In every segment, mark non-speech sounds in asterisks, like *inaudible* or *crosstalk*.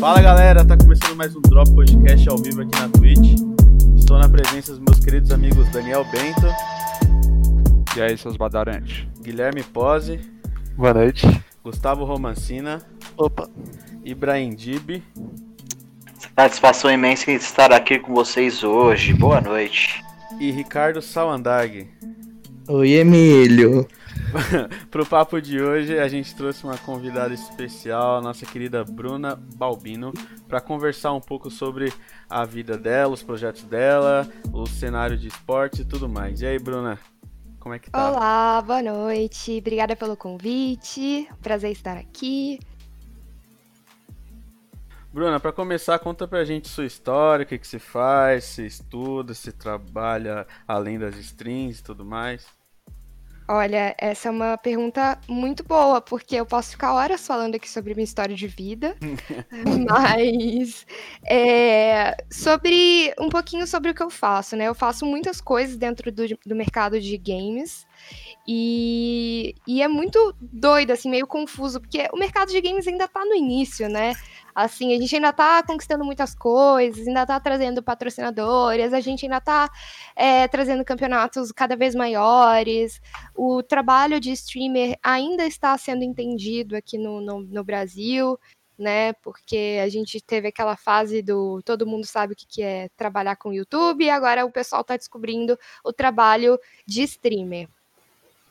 Fala galera, tá começando mais um Drop Podcast ao vivo aqui na Twitch. Estou na presença dos meus queridos amigos Daniel Bento. E aí, seus badarantes? Guilherme Pose. Boa noite. Gustavo Romancina. Opa. Ibrahim Dib. Satisfação imensa estar aqui com vocês hoje. Boa noite. E Ricardo Sawandag. Oi, Emílio. *laughs* Pro papo de hoje, a gente trouxe uma convidada especial, nossa querida Bruna Balbino, para conversar um pouco sobre a vida dela, os projetos dela, o cenário de esporte e tudo mais. E aí, Bruna? Como é que tá? Olá, boa noite. Obrigada pelo convite. Prazer estar aqui. Bruna, para começar, conta pra gente sua história, o que, que você faz, se estuda, se trabalha além das strings e tudo mais. Olha, essa é uma pergunta muito boa, porque eu posso ficar horas falando aqui sobre minha história de vida, *laughs* mas é, sobre um pouquinho sobre o que eu faço, né? Eu faço muitas coisas dentro do, do mercado de games e, e é muito doido, assim, meio confuso, porque o mercado de games ainda tá no início, né? Assim, a gente ainda está conquistando muitas coisas, ainda está trazendo patrocinadores, a gente ainda está é, trazendo campeonatos cada vez maiores. O trabalho de streamer ainda está sendo entendido aqui no, no, no Brasil, né? Porque a gente teve aquela fase do todo mundo sabe o que, que é trabalhar com YouTube, e agora o pessoal está descobrindo o trabalho de streamer.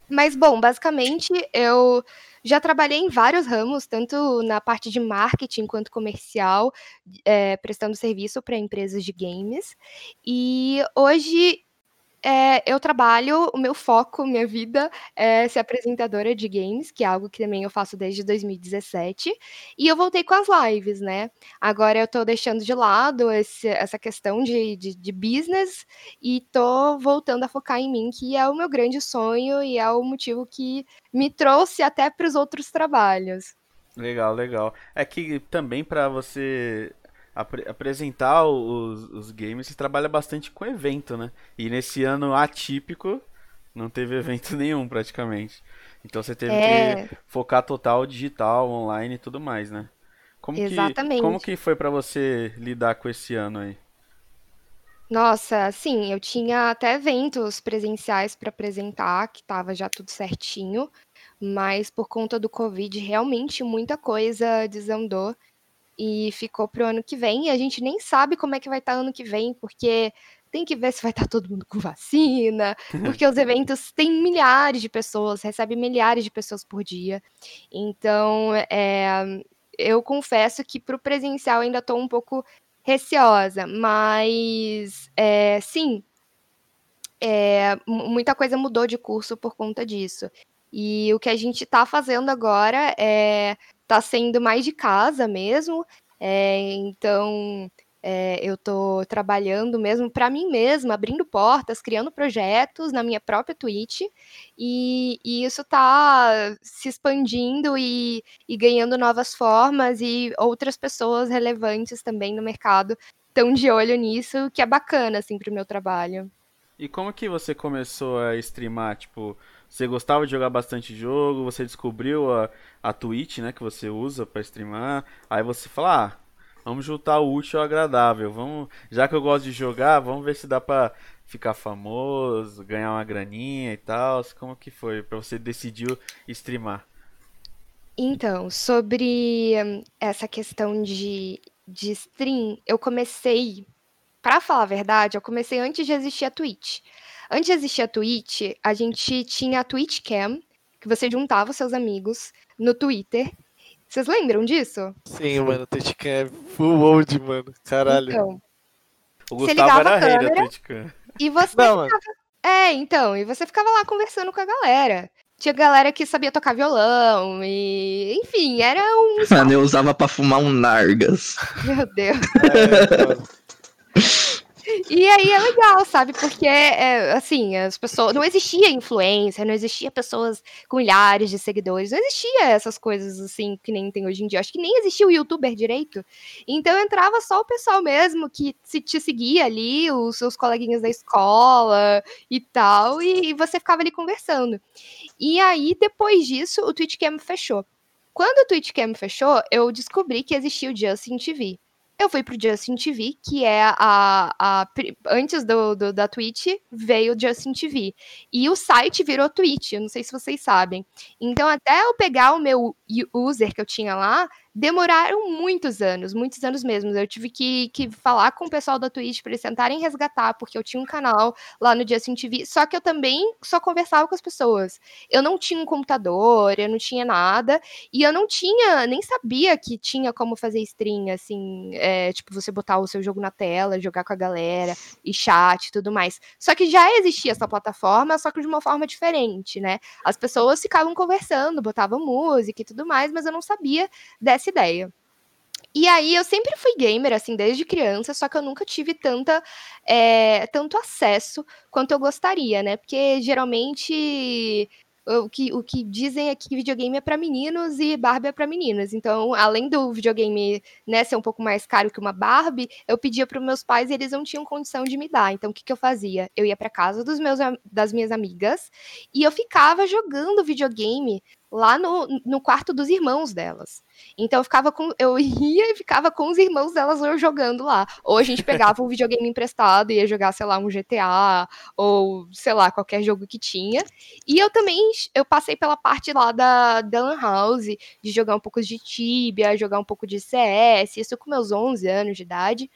Mas, bom, basicamente eu já trabalhei em vários ramos, tanto na parte de marketing quanto comercial, é, prestando serviço para empresas de games. E hoje é, eu trabalho, o meu foco, minha vida é ser apresentadora de games, que é algo que também eu faço desde 2017. E eu voltei com as lives, né? Agora eu tô deixando de lado esse, essa questão de, de, de, business e tô voltando a focar em mim, que é o meu grande sonho e é o motivo que me trouxe até para os outros trabalhos. Legal, legal. É que também para você ap apresentar os, os games, você trabalha bastante com evento, né? E nesse ano atípico, não teve *laughs* evento nenhum praticamente. Então você teve é... que focar total digital, online e tudo mais, né? Como Exatamente. Que, como que foi para você lidar com esse ano aí? Nossa, sim, eu tinha até eventos presenciais para apresentar, que tava já tudo certinho, mas por conta do Covid, realmente muita coisa desandou e ficou pro ano que vem. E a gente nem sabe como é que vai estar tá ano que vem, porque tem que ver se vai estar tá todo mundo com vacina, *laughs* porque os eventos têm milhares de pessoas, recebem milhares de pessoas por dia. Então, é, eu confesso que para o presencial ainda estou um pouco receosa, mas é, sim, é, muita coisa mudou de curso por conta disso. E o que a gente está fazendo agora é tá sendo mais de casa mesmo. É, então, é, eu estou trabalhando mesmo para mim mesma, abrindo portas, criando projetos na minha própria Twitch, e, e isso está se expandindo e, e, ganhando novas formas, e outras pessoas relevantes também no mercado estão de olho nisso, que é bacana, assim, para o meu trabalho. E como que você começou a streamar, tipo... Você gostava de jogar bastante jogo, você descobriu a, a Twitch, né, que você usa para streamar. Aí você fala, ah, vamos juntar o útil ao agradável. Vamos, já que eu gosto de jogar, vamos ver se dá para ficar famoso, ganhar uma graninha e tal. Como que foi para você decidiu streamar? Então, sobre hum, essa questão de, de stream, eu comecei, para falar a verdade, eu comecei antes de existir a Twitch. Antes de existir a Twitch, a gente tinha a Twitch Cam, que você juntava seus amigos no Twitter. Vocês lembram disso? Sim, mano, a Twitch Cam é full old, mano. Caralho. Então, o Gustavo era rei da Twitch Cam. E você Não, ficava... É, então, e você ficava lá conversando com a galera. Tinha galera que sabia tocar violão e. Enfim, era um. *laughs* Mano, eu usava pra fumar um Nargas. Meu Deus. É, *laughs* E aí é legal, sabe? Porque, é, assim, as pessoas. Não existia influência, não existia pessoas com milhares de seguidores, não existia essas coisas, assim, que nem tem hoje em dia. Acho que nem existia o youtuber direito. Então entrava só o pessoal mesmo que se te seguia ali, os seus coleguinhas da escola e tal, e, e você ficava ali conversando. E aí, depois disso, o Twitch Cam fechou. Quando o Twitch Cam fechou, eu descobri que existia o Justin TV eu fui pro Justin TV, que é a. a antes do, do, da Twitch, veio o Justin TV. E o site virou Twitch, eu não sei se vocês sabem. Então, até eu pegar o meu user que eu tinha lá, demoraram muitos anos, muitos anos mesmo. Eu tive que, que falar com o pessoal da Twitch para eles tentarem resgatar, porque eu tinha um canal lá no Justin TV, só que eu também só conversava com as pessoas. Eu não tinha um computador, eu não tinha nada, e eu não tinha, nem sabia que tinha como fazer stream, assim, é, tipo, você botar o seu jogo na tela, jogar com a galera, e chat e tudo mais. Só que já existia essa plataforma, só que de uma forma diferente, né? As pessoas ficavam conversando, botavam música e tudo mais, mas eu não sabia dessa essa ideia. E aí eu sempre fui gamer, assim, desde criança, só que eu nunca tive tanta, é, tanto acesso quanto eu gostaria, né? Porque geralmente o que, o que dizem é que videogame é para meninos e Barbie é para meninas. Então, além do videogame né, ser um pouco mais caro que uma Barbie, eu pedia para meus pais e eles não tinham condição de me dar. Então, o que, que eu fazia? Eu ia para casa dos meus, das minhas amigas e eu ficava jogando videogame lá no, no quarto dos irmãos delas. Então eu ficava com. Eu *laughs* ia e ficava com os irmãos delas jogando lá. Ou a gente pegava um videogame emprestado e ia jogar, sei lá, um GTA, ou, sei lá, qualquer jogo que tinha. E eu também eu passei pela parte lá da, Lan House, de jogar um pouco de Tibia, jogar um pouco de CS, isso com meus 11 anos de idade.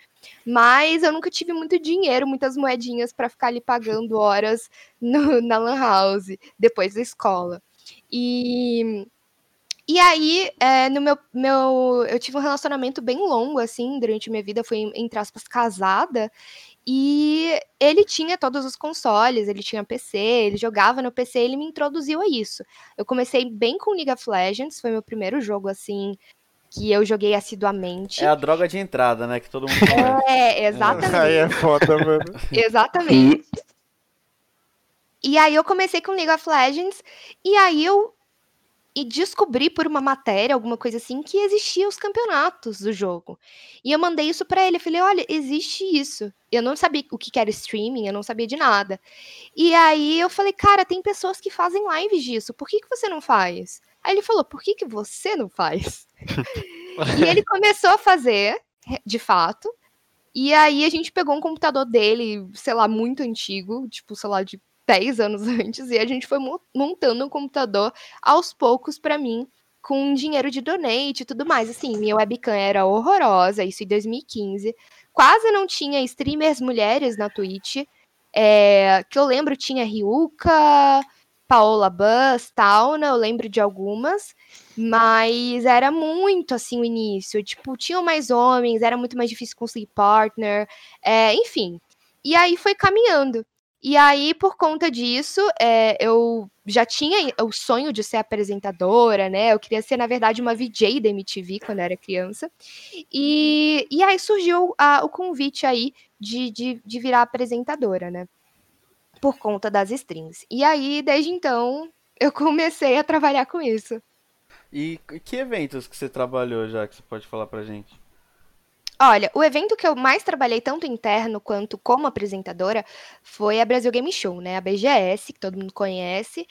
Mas eu nunca tive muito dinheiro, muitas moedinhas para ficar ali pagando horas no, na Lan House depois da escola. E e aí, é, no meu, meu. Eu tive um relacionamento bem longo, assim, durante minha vida. Fui, entre aspas, casada. E ele tinha todos os consoles, ele tinha PC, ele jogava no PC, ele me introduziu a isso. Eu comecei bem com League of Legends, foi meu primeiro jogo, assim, que eu joguei assiduamente. É a droga de entrada, né? Que todo mundo conhece. *laughs* *laughs* É, exatamente. Aí é foda, mano. exatamente. E aí eu comecei com League of Legends, e aí eu e descobri por uma matéria, alguma coisa assim, que existiam os campeonatos do jogo. E eu mandei isso para ele, eu falei, olha, existe isso. Eu não sabia o que era streaming, eu não sabia de nada. E aí eu falei, cara, tem pessoas que fazem lives disso, por que, que você não faz? Aí ele falou, por que, que você não faz? *laughs* e ele começou a fazer, de fato, e aí a gente pegou um computador dele, sei lá, muito antigo, tipo, sei lá, de 10 anos *laughs* antes, e a gente foi montando um computador aos poucos para mim, com dinheiro de donate e tudo mais. Assim, minha webcam era horrorosa, isso em 2015. Quase não tinha streamers mulheres na Twitch. É, que eu lembro tinha Ryuka, Paola Buzz, Tauna, eu lembro de algumas, mas era muito assim o início. Tipo, tinham mais homens, era muito mais difícil conseguir partner, é, enfim. E aí foi caminhando. E aí, por conta disso, é, eu já tinha o sonho de ser apresentadora, né? Eu queria ser, na verdade, uma VJ da MTV quando eu era criança. E, e aí surgiu a, o convite aí de, de, de virar apresentadora, né? Por conta das strings. E aí, desde então, eu *laughs* comecei a trabalhar com isso. E que eventos que você trabalhou já que você pode falar pra gente? Olha, o evento que eu mais trabalhei, tanto interno quanto como apresentadora, foi a Brasil Game Show, né? A BGS, que todo mundo conhece.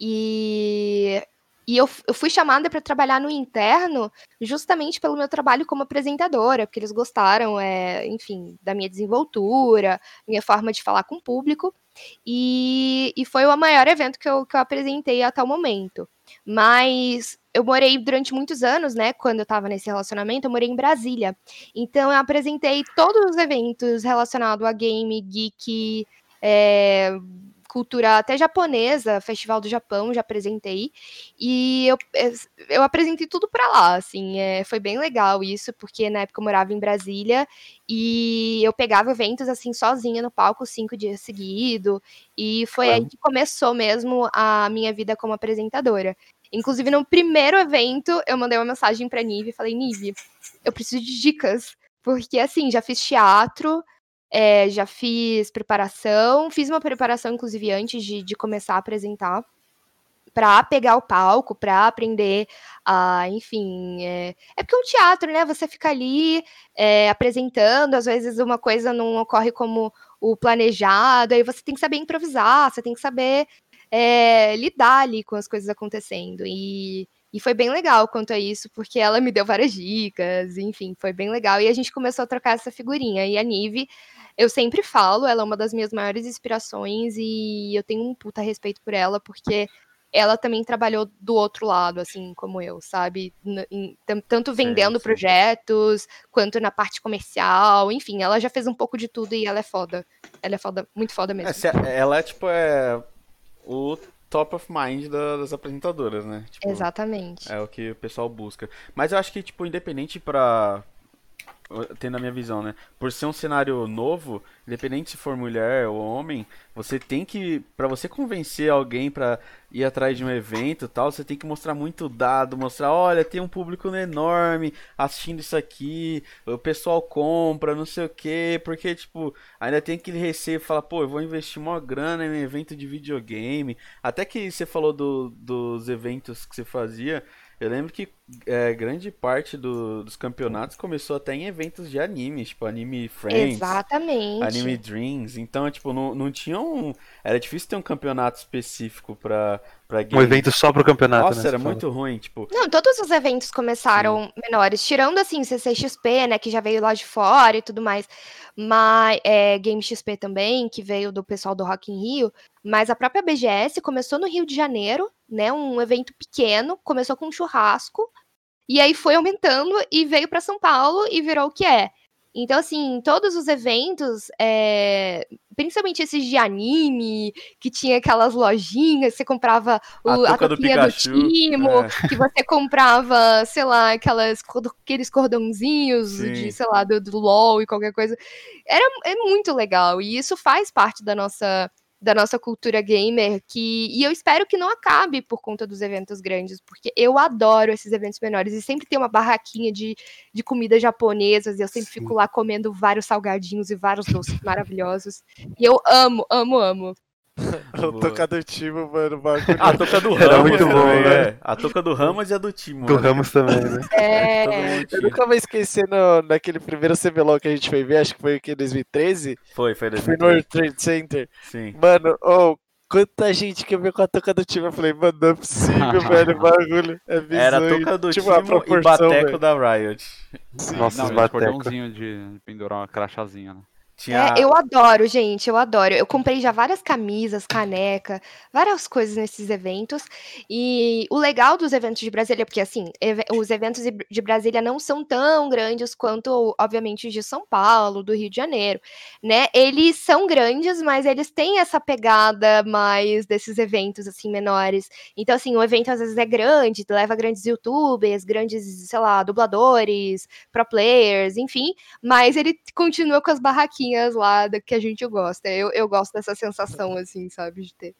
E, e eu, eu fui chamada para trabalhar no interno justamente pelo meu trabalho como apresentadora, porque eles gostaram, é, enfim, da minha desenvoltura, minha forma de falar com o público. E, e foi o maior evento que eu, que eu apresentei até o momento. Mas eu morei durante muitos anos, né? Quando eu tava nesse relacionamento, eu morei em Brasília. Então eu apresentei todos os eventos relacionados a game, geek, é, cultura até japonesa, Festival do Japão, já apresentei. E eu, eu apresentei tudo para lá, assim. É, foi bem legal isso, porque na época eu morava em Brasília e eu pegava eventos assim sozinha no palco cinco dias seguidos. E foi aí que começou mesmo a minha vida como apresentadora. Inclusive, no primeiro evento, eu mandei uma mensagem pra Nive e falei, Nive, eu preciso de dicas. Porque, assim, já fiz teatro, é, já fiz preparação, fiz uma preparação, inclusive, antes de, de começar a apresentar, para pegar o palco, para aprender a, enfim. É... é porque é um teatro, né? Você fica ali é, apresentando, às vezes uma coisa não ocorre como o planejado, aí você tem que saber improvisar, você tem que saber é, lidar ali com as coisas acontecendo. E, e foi bem legal quanto a isso, porque ela me deu várias dicas, enfim, foi bem legal. E a gente começou a trocar essa figurinha. E a Nive, eu sempre falo, ela é uma das minhas maiores inspirações e eu tenho um puta respeito por ela, porque ela também trabalhou do outro lado, assim como eu, sabe? Em, tanto vendendo projetos, quanto na parte comercial, enfim, ela já fez um pouco de tudo e ela é foda. Ela é foda, muito foda mesmo. É, ela é, tipo, é o top of mind das apresentadoras, né? Tipo, Exatamente. É o que o pessoal busca. Mas eu acho que, tipo, independente pra, tendo a minha visão, né? Por ser um cenário novo, independente se for mulher ou homem, você tem que, para você convencer alguém para ir atrás de um evento, tal, você tem que mostrar muito dado, mostrar, olha, tem um público enorme assistindo isso aqui, o pessoal compra, não sei o quê, porque tipo, ainda tem aquele receio, fala, pô, eu vou investir uma grana em evento de videogame. Até que você falou do, dos eventos que você fazia, eu lembro que é, grande parte do, dos campeonatos começou até em eventos de anime, tipo Anime Friends. Exatamente. Anime Dreams. Então, tipo, não, não tinha um. Era difícil ter um campeonato específico pra, pra game. Um evento só pro campeonato, Nossa, né, era muito fala. ruim, tipo. Não, todos os eventos começaram Sim. menores, tirando assim, CCXP, né, que já veio lá de fora e tudo mais. Mas é, Game XP também, que veio do pessoal do Rock in Rio. Mas a própria BGS começou no Rio de Janeiro, né? Um evento pequeno, começou com um churrasco. E aí foi aumentando e veio para São Paulo e virou o que é. Então, assim, todos os eventos, é, principalmente esses de anime, que tinha aquelas lojinhas, você comprava o, a, a do, do Timo, é. que você *laughs* comprava, sei lá, aquelas, aqueles cordãozinhos Sim. de, sei lá, do, do LOL e qualquer coisa. Era, é muito legal, e isso faz parte da nossa da nossa cultura gamer que e eu espero que não acabe por conta dos eventos grandes, porque eu adoro esses eventos menores e sempre tem uma barraquinha de, de comidas japonesas e eu sempre Sim. fico lá comendo vários salgadinhos e vários doces maravilhosos. E eu amo, amo, amo. *laughs* o toca do Timo, mano. Bagulho. A toca do Ramos. Era muito bom, né? É. A toca do Ramos e a do Timo. Do Ramos também, né? *laughs* É. Eu nunca vou esquecer no, naquele primeiro CBLOL que a gente foi ver, acho que foi aqui em 2013. Foi, foi 2013. Foi no World Trade Center. Sim. Mano, oh, quanta gente que veio com a toca do time. Eu falei, mano, não é possível, *laughs* velho, o bagulho. É bizarro. Era a toca do tipo, time e bateco velho. da Riot. Sim. Nossa, Não, cordãozinho de pendurar uma crachazinha, né? Tinha... É, eu adoro, gente, eu adoro. Eu comprei já várias camisas, caneca, várias coisas nesses eventos. E o legal dos eventos de Brasília, porque assim, os eventos de Brasília não são tão grandes quanto, obviamente, de São Paulo, do Rio de Janeiro, né? Eles são grandes, mas eles têm essa pegada mais desses eventos assim menores. Então, assim, o evento às vezes é grande, leva grandes youtubers, grandes, sei lá, dubladores, pro players, enfim, mas ele continua com as barraquinhas lá que a gente gosta. Eu, eu gosto dessa sensação, assim, sabe, de ter.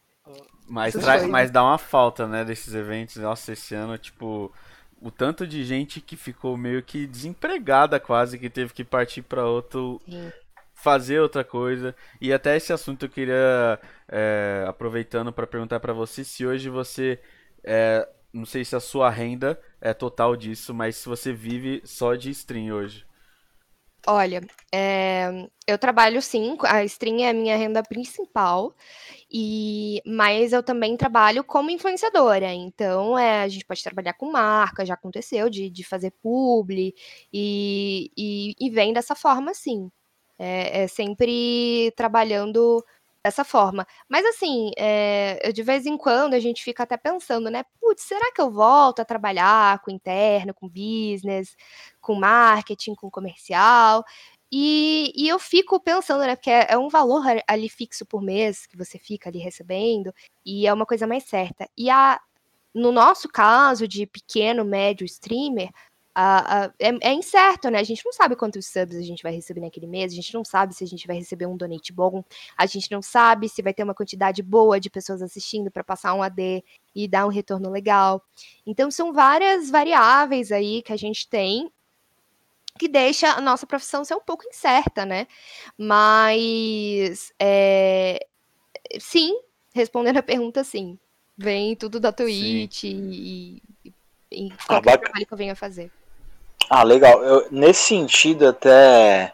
Mas, traz, mas dá uma falta, né, desses eventos. Nossa, esse ano, tipo, o tanto de gente que ficou meio que desempregada quase, que teve que partir para outro. Sim. Fazer outra coisa. E até esse assunto eu queria, é, aproveitando para perguntar para você se hoje você. É, não sei se a sua renda é total disso, mas se você vive só de stream hoje. Olha, é, eu trabalho sim, a stream é a minha renda principal, e mas eu também trabalho como influenciadora. Então, é, a gente pode trabalhar com marca, já aconteceu de, de fazer publi, e, e, e vem dessa forma, sim. É, é sempre trabalhando dessa forma. Mas assim, é, de vez em quando a gente fica até pensando, né? Putz, será que eu volto a trabalhar com interno, com business, com marketing, com comercial? E, e eu fico pensando, né? Porque é, é um valor ali fixo por mês que você fica ali recebendo, e é uma coisa mais certa. E a, no nosso caso de pequeno, médio streamer, é, é, incerto, né? A gente não sabe quantos subs a gente vai receber naquele mês, a gente não sabe se a gente vai receber um donate bom, a gente não sabe se vai ter uma quantidade boa de pessoas assistindo para passar um AD e dar um retorno legal. Então são várias variáveis aí que a gente tem que deixa a nossa profissão ser um pouco incerta, né? Mas é, sim, respondendo a pergunta, sim. Vem tudo da Twitch e, e, e qualquer bacana. trabalho que eu venha fazer. Ah, legal. Eu- nesse sentido, até,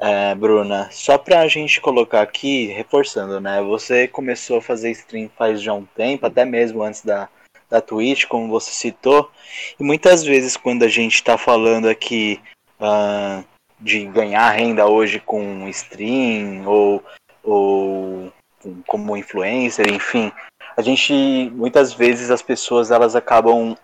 é, Bruna, só pra gente colocar aqui, reforçando, né? Você começou a fazer stream faz já um tempo, até mesmo antes da, da Twitch, como você citou. E muitas vezes, quando a gente tá falando aqui ah, de ganhar renda hoje com stream ou, ou como influencer, enfim, a gente, muitas vezes, as pessoas elas acabam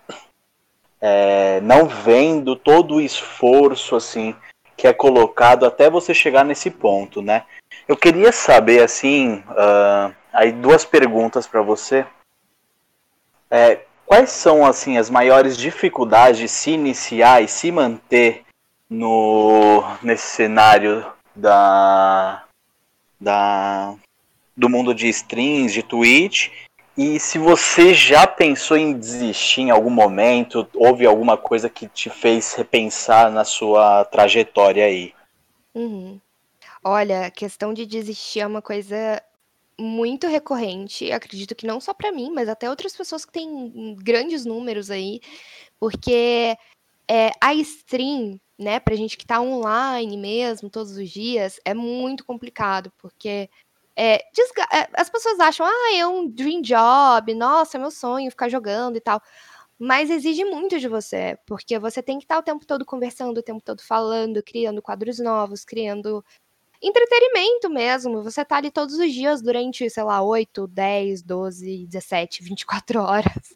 é, não vendo todo o esforço assim que é colocado até você chegar nesse ponto, né? Eu queria saber assim, ah, aí duas perguntas para você. É, quais são assim as maiores dificuldades de se iniciar e se manter no nesse cenário da da do mundo de streams, de Twitch e se você já pensou em desistir em algum momento, houve alguma coisa que te fez repensar na sua trajetória aí? Uhum. Olha, a questão de desistir é uma coisa muito recorrente. Acredito que não só pra mim, mas até outras pessoas que têm grandes números aí, porque é, a stream, né, pra gente que tá online mesmo todos os dias, é muito complicado, porque é, é, as pessoas acham, ah, é um dream job, nossa, é meu sonho ficar jogando e tal. Mas exige muito de você, porque você tem que estar o tempo todo conversando, o tempo todo falando, criando quadros novos, criando entretenimento mesmo. Você tá ali todos os dias durante, sei lá, 8, 10, 12, 17, 24 horas.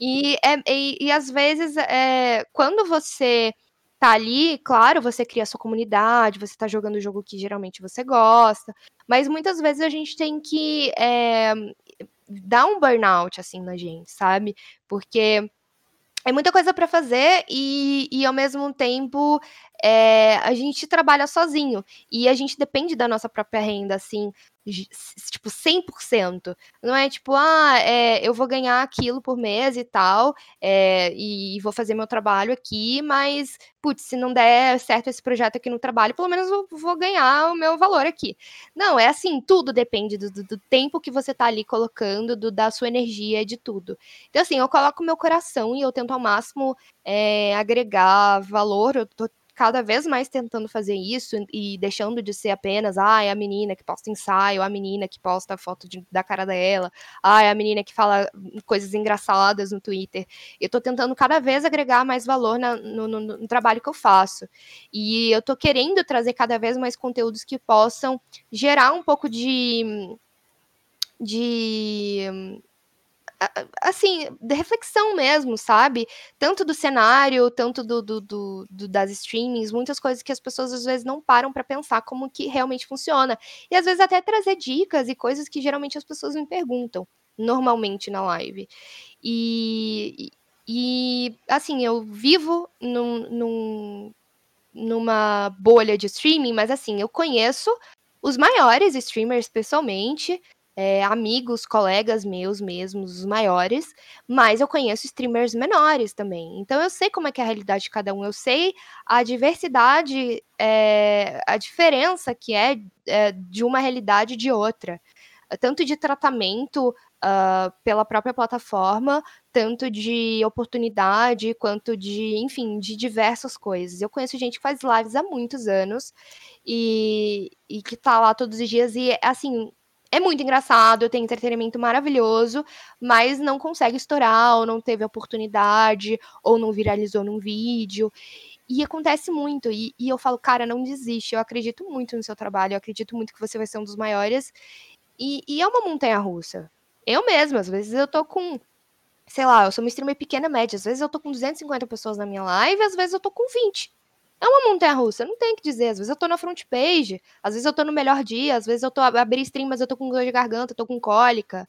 E, é, e, e às vezes, é, quando você tá ali, claro, você cria a sua comunidade, você tá jogando o jogo que geralmente você gosta, mas muitas vezes a gente tem que é, dar um burnout, assim, na gente, sabe? Porque é muita coisa pra fazer e, e ao mesmo tempo é, a gente trabalha sozinho e a gente depende da nossa própria renda, assim, tipo, 100%. Não é tipo, ah, é, eu vou ganhar aquilo por mês e tal, é, e vou fazer meu trabalho aqui, mas, putz, se não der certo esse projeto aqui no trabalho, pelo menos eu vou ganhar o meu valor aqui. Não, é assim, tudo depende do, do- do tempo que você tá ali colocando, do- da sua energia, de tudo. Então, assim, eu coloco meu coração e eu tento ao máximo é, agregar valor. Eu tô cada vez mais tentando fazer isso e deixando de ser apenas, ah, é a menina que posta ensaio, a menina que posta foto de- da cara dela, ah, é a menina que fala coisas engraçadas no Twitter. Eu tô tentando cada vez agregar mais valor na- no, no- no trabalho que eu faço. E eu tô querendo trazer cada vez mais conteúdos que possam gerar um pouco de. de assim, de reflexão mesmo, sabe? Tanto do cenário, tanto do, do- do- do- das streamings, muitas coisas que as pessoas às vezes não param pra pensar como que realmente funciona. E às vezes até trazer dicas e coisas que geralmente as pessoas me perguntam, normalmente na live. E, e assim, eu vivo num- num- numa bolha de streaming, mas assim, eu conheço os maiores streamers pessoalmente, é, amigos, colegas meus mesmos, os maiores, mas eu conheço streamers menores também. Então eu sei como é que é a realidade de cada um, eu sei a diversidade, é, a diferença que é, é, de uma realidade de outra. Tanto de tratamento ah, pela própria plataforma, tanto de oportunidade, quanto de, enfim, de diversas coisas. Eu conheço gente que faz lives há muitos anos e, e que tá lá todos os dias e, assim, é muito engraçado, tem entretenimento maravilhoso, mas não consegue estourar, ou não teve oportunidade, ou não viralizou num vídeo. E acontece muito. E, e eu falo, cara, não desiste. Eu acredito muito no seu trabalho, eu acredito muito que você vai ser um dos maiores. E, e é uma montanha russa. Eu mesma, às vezes eu tô com. Sei lá, eu sou uma streamer pequena média. Às vezes eu tô com 250 pessoas na minha live, às vezes eu tô com 20. É uma montanha russa, não tem o que dizer. Às vezes eu tô na front page, às vezes eu tô no melhor dia, às vezes eu tô abri stream, mas eu tô com dor de garganta, eu tô com cólica.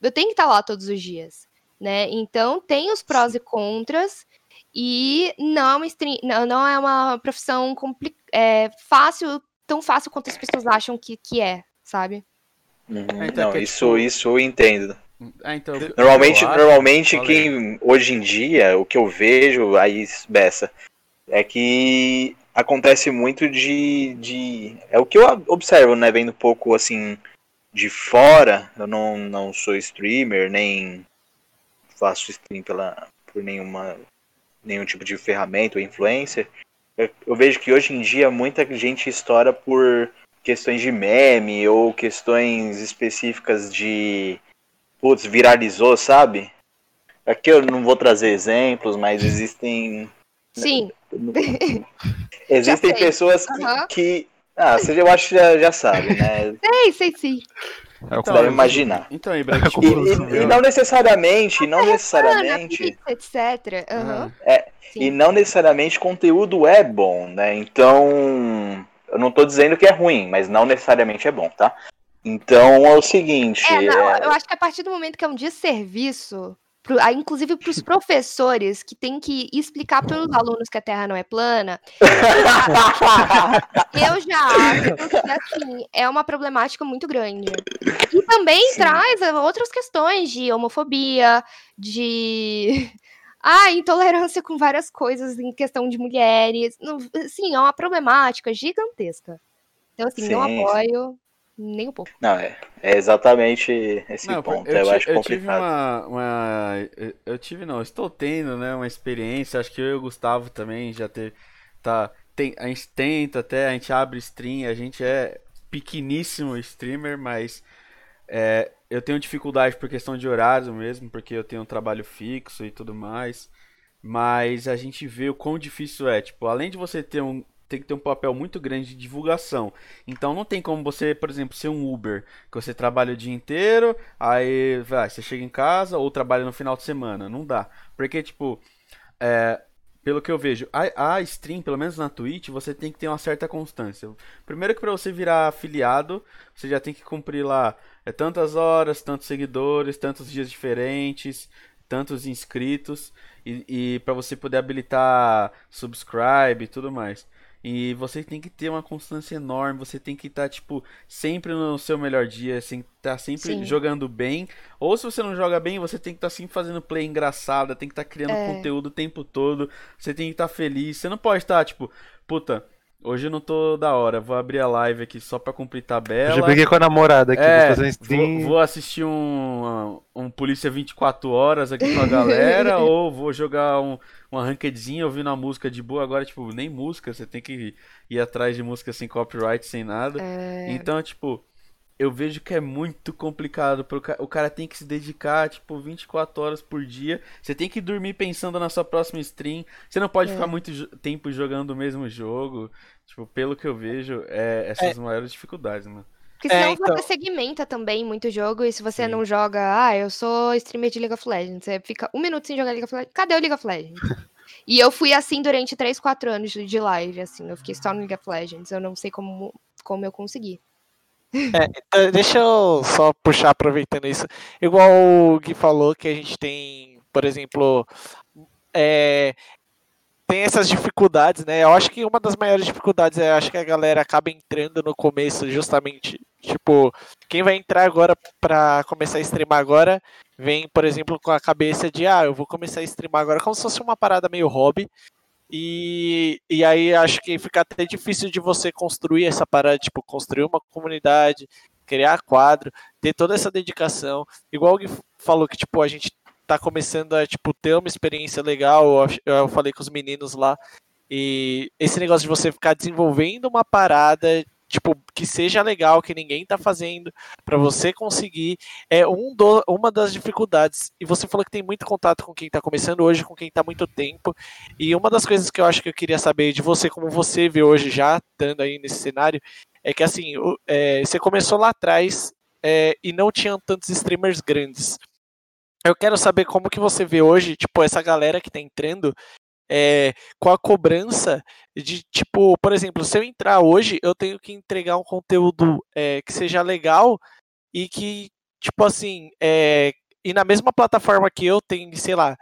Eu tenho que estar lá todos os dias, né? Então tem os prós e contras e não é uma stream, não, não é uma profissão compli é, fácil, tão fácil quanto as pessoas acham que, que é, sabe? Uhum. É, então, Não, é isso, tipo- isso eu entendo. Ah, então, eu- Normalmente, eu normalmente quem hoje em dia, o que eu vejo aí, Bessa, é que acontece muito de, de. É o que eu observo, né? Vendo um pouco assim de fora. Eu não, não sou streamer, nem faço stream pela, por nenhuma, nenhum tipo de ferramenta ou influencer. Eu, eu vejo que hoje em dia muita gente estoura por questões de meme ou questões específicas de. Putz, viralizou, sabe? Aqui eu não vou trazer exemplos, mas existem. Sim. *laughs* Existem pessoas que, Aham. que- Ah, você eu acho que já, já sabe, né? Sei, sei sim. É Então, Deve imaginar. Então, tipo, *laughs* E, e- e não necessariamente, não necessariamente. Etc. Aham. É. E não necessariamente conteúdo é bom, né? Então, eu não tô dizendo que é ruim, mas não necessariamente é bom, tá? Então é o seguinte. É, não, é- eu acho que a partir do momento que é um desserviço, pro, ah, inclusive para os professores que têm que explicar para os alunos que a Terra não é plana, *laughs* eu já acho que assim, é uma problemática muito grande. E também Sim. traz outras questões de homofobia, de *laughs* ah, intolerância com várias coisas em questão de mulheres. Não- Sim, é uma problemática gigantesca. Então, assim, não Sim, sim. apoio nem um pouco. Não, é, é exatamente esse Não, ponto. eu, Eu, acho eu tive complicado. uma, uma. eu- Eu tive, não, estou tendo, né, uma experiência. Acho que eu e o Gustavo também já teve. Tá, tem, a gente tenta até, a gente abre stream, a gente é pequeníssimo streamer, mas é, eu tenho dificuldade por questão de horário mesmo, porque eu tenho um trabalho fixo e tudo mais. Mas a gente vê o quão difícil é. Tipo, além de você ter um. Tem que ter um papel muito grande de divulgação. Então não tem como você, por exemplo, ser um Uber, que você trabalha o dia inteiro, aí vai, você chega em casa ou trabalha no final de semana. Não dá. Porque, tipo, é, pelo que eu vejo, a, a stream, pelo menos na Twitch, você tem que ter uma certa constância. Primeiro que para você virar afiliado, você já tem que cumprir lá é, tantas horas, tantos seguidores, tantos dias diferentes, tantos inscritos, e, e para você poder habilitar subscribe e tudo mais. E você tem que ter uma constância enorme, você tem que estar, tipo, sempre no seu melhor dia, assim, tá sempre Sim. jogando bem. Ou se você não joga bem, você tem que estar sempre fazendo play engraçada, tem que estar criando É. conteúdo o tempo todo, você tem que estar feliz. Você não pode estar, tipo, puta, hoje eu não tô da hora, vou abrir a live aqui só pra cumprir tabela. Eu já briguei com a namorada aqui, É, vou vou, vou assistir um, um Polícia 24 horas aqui com a galera, *laughs* ou vou jogar um, uma rankedzinha ouvindo a música de boa. Agora, tipo, nem música, você tem que ir atrás de música sem copyright, sem nada. É, Então, tipo, eu vejo que é muito complicado. Pro ca- O cara tem que se dedicar, tipo, 24 horas por dia. Você tem que dormir pensando na sua próxima stream. Você não pode É. ficar muito jo- tempo jogando o mesmo jogo. Tipo, pelo que eu vejo, é essas maiores dificuldades, mano. Porque É, senão então. você segmenta também muito jogo, e se você Sim. não joga, ah, eu sou streamer de League of Legends, você fica um minuto sem jogar League of Legends, cadê o League of Legends? *laughs* e eu fui assim durante 3, 4 anos de de live, assim, eu fiquei só no League of Legends, eu não sei como, como eu consegui. Eh, Deixa eu só puxar aproveitando isso. Igual o Gui falou que a gente tem, por exemplo, é, tem essas dificuldades, né? Eu acho que uma das maiores dificuldades é acho que a galera acaba entrando no começo justamente, tipo, quem vai entrar agora pra começar a streamar agora, vem, por exemplo, com a cabeça de, ah, eu vou começar a streamar agora como se fosse uma parada meio hobby. E, e aí acho que fica até difícil de você construir essa parada, tipo, construir uma comunidade, criar quadro, ter toda essa dedicação. Igual Gui falou que, tipo, a gente tá começando a, tipo, ter uma experiência legal, eu falei com os meninos lá, e esse negócio de você ficar desenvolvendo uma parada, tipo, que seja legal, que ninguém tá fazendo, para você conseguir, é um do, uma das dificuldades. E você falou que tem muito contato com quem tá começando hoje, com quem tá há muito tempo, e uma das coisas que eu acho que eu queria saber de você, como você vê hoje já, estando aí nesse cenário, é que assim, é, você começou lá atrás é, e não tinham tantos streamers grandes. Eu quero saber como que você vê hoje, tipo, essa galera que tá entrando, é, com a cobrança de, tipo, por exemplo, se eu entrar hoje, eu tenho que entregar um conteúdo é, que seja legal e que, tipo assim, é, e na mesma plataforma que eu tem, sei lá,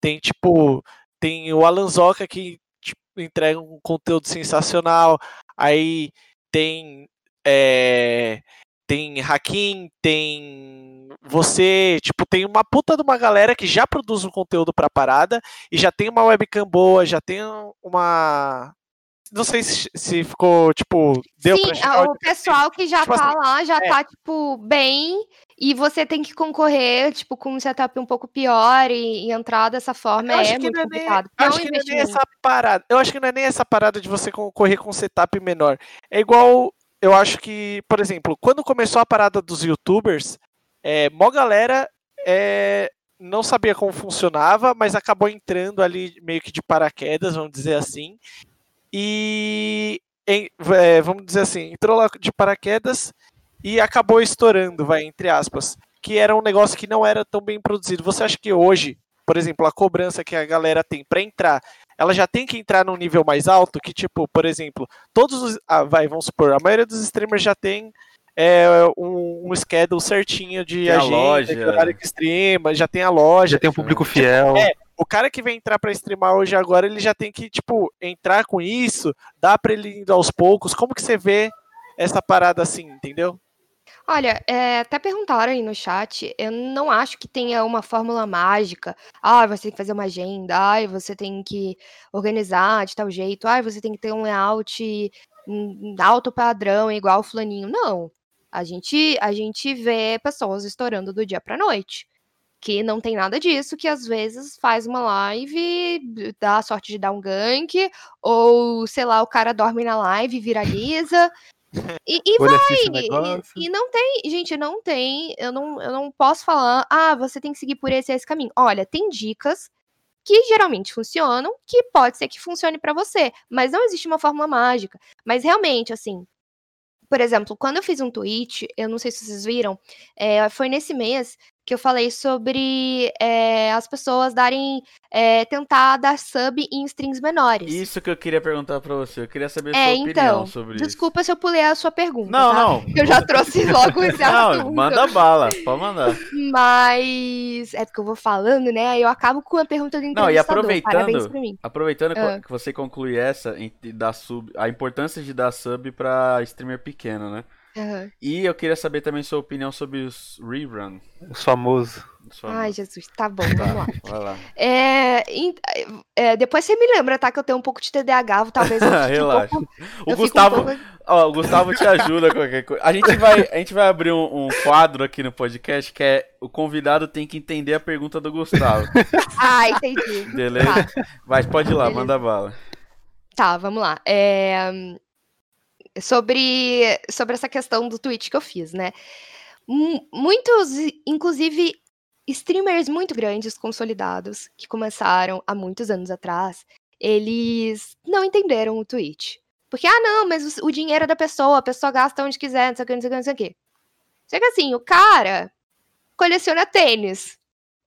tem tipo, tem o Alan Zoca que tipo, entrega um conteúdo sensacional, aí tem é, tem Hakim, tem você, tipo, tem uma puta de uma galera que já produz um conteúdo pra parada e já tem uma webcam boa, já tem uma não sei se, se ficou, tipo, deu Sim, pra o pessoal que já Tipo tá assim, lá já é. tá, tipo, bem. E você tem que concorrer, tipo, com um setup um pouco pior e, e entrar dessa forma Eu acho é muito é complicado. porque é acho um que não é nem essa parada. Eu acho que não é nem essa parada de você concorrer com um setup menor. É igual, eu acho que, por exemplo, quando começou a parada dos youtubers, é, mó galera é, não sabia como funcionava, mas acabou entrando ali meio que de paraquedas, vamos dizer assim. E é, vamos dizer assim, entrou lá de paraquedas e acabou estourando, vai, entre aspas. Que era um negócio que não era tão bem produzido. Você acha que hoje, por exemplo, a cobrança que a galera tem pra entrar, ela já tem que entrar num nível mais alto? Que, tipo, por exemplo, todos os. Ah, vai, vamos supor, a maioria dos streamers já tem é, um, um schedule certinho de Tem a agenda, loja. que horário que streama, já tem a loja. Já tem um público fiel. É, o cara que vem entrar pra streamar hoje agora, ele já tem que, tipo, entrar com isso, dá pra ele indo aos poucos. Como que você vê essa parada assim, entendeu? Olha, é, até perguntaram aí no chat, eu não acho que tenha uma fórmula mágica. Ah, você tem que fazer uma agenda, ai, você tem que organizar de tal jeito, ai, você tem que ter um layout alto padrão, igual o fulaninho. Não. A gente, a gente vê pessoas estourando do dia pra noite. Que não tem nada disso, que às vezes faz uma live, dá a sorte de dar um gank, ou sei lá, o cara dorme na live, viraliza. E, e o e-. E, não tem, gente, não tem, eu não, eu não posso falar, ah, você tem que seguir por esse esse caminho. Olha, tem dicas que geralmente funcionam, que pode ser que funcione pra você, mas não existe uma fórmula mágica. Mas realmente, assim, por exemplo, quando eu fiz um tweet, eu não sei se vocês viram, é, foi nesse mês que eu falei sobre é, as pessoas darem, é, tentar dar sub em strings menores. Isso que eu queria perguntar pra você. Eu queria saber É, sua opinião então, sobre isso. Desculpa se eu pulei a sua pergunta, Não, tá? não. *laughs* Eu já trouxe *laughs* logo esse assunto. Não, manda bala. Pode mandar. Mas é porque eu vou falando, né? Aí eu acabo com a pergunta do Não, e entrevistador. aproveitando-. Aproveitando co- Ah. que você conclui essa, dar sub, a importância de dar sub pra streamer pequeno, né? Aham. E eu queria saber também sua opinião sobre os rerun. Os famosos. Ai, Jesus, tá bom, vamos lá. Tá, vai lá. É, é, depois você me lembra, tá? Que eu tenho um pouco de TDAH, talvez eu *laughs* fique um Relaxa. pouco. O fique um Gustavo, pouco- ó, o Gustavo te ajuda com qualquer coisa. A gente vai, a gente vai abrir um, um quadro aqui no podcast que é o convidado tem que entender a pergunta do Gustavo. *laughs* Ah, entendi. Beleza? Tá. Mas pode ir lá, Beleza. manda bala. Tá, vamos lá. É, Sobre, sobre essa questão do tweet que eu fiz, né? Mu- Muitos, inclusive, streamers muito grandes, consolidados, que começaram há muitos anos atrás, eles não entenderam o tweet. Porque, ah, não, mas o, o dinheiro é da pessoa, a pessoa gasta onde quiser, não sei o que, não sei o que, não sei o que. Só que assim, o cara coleciona tênis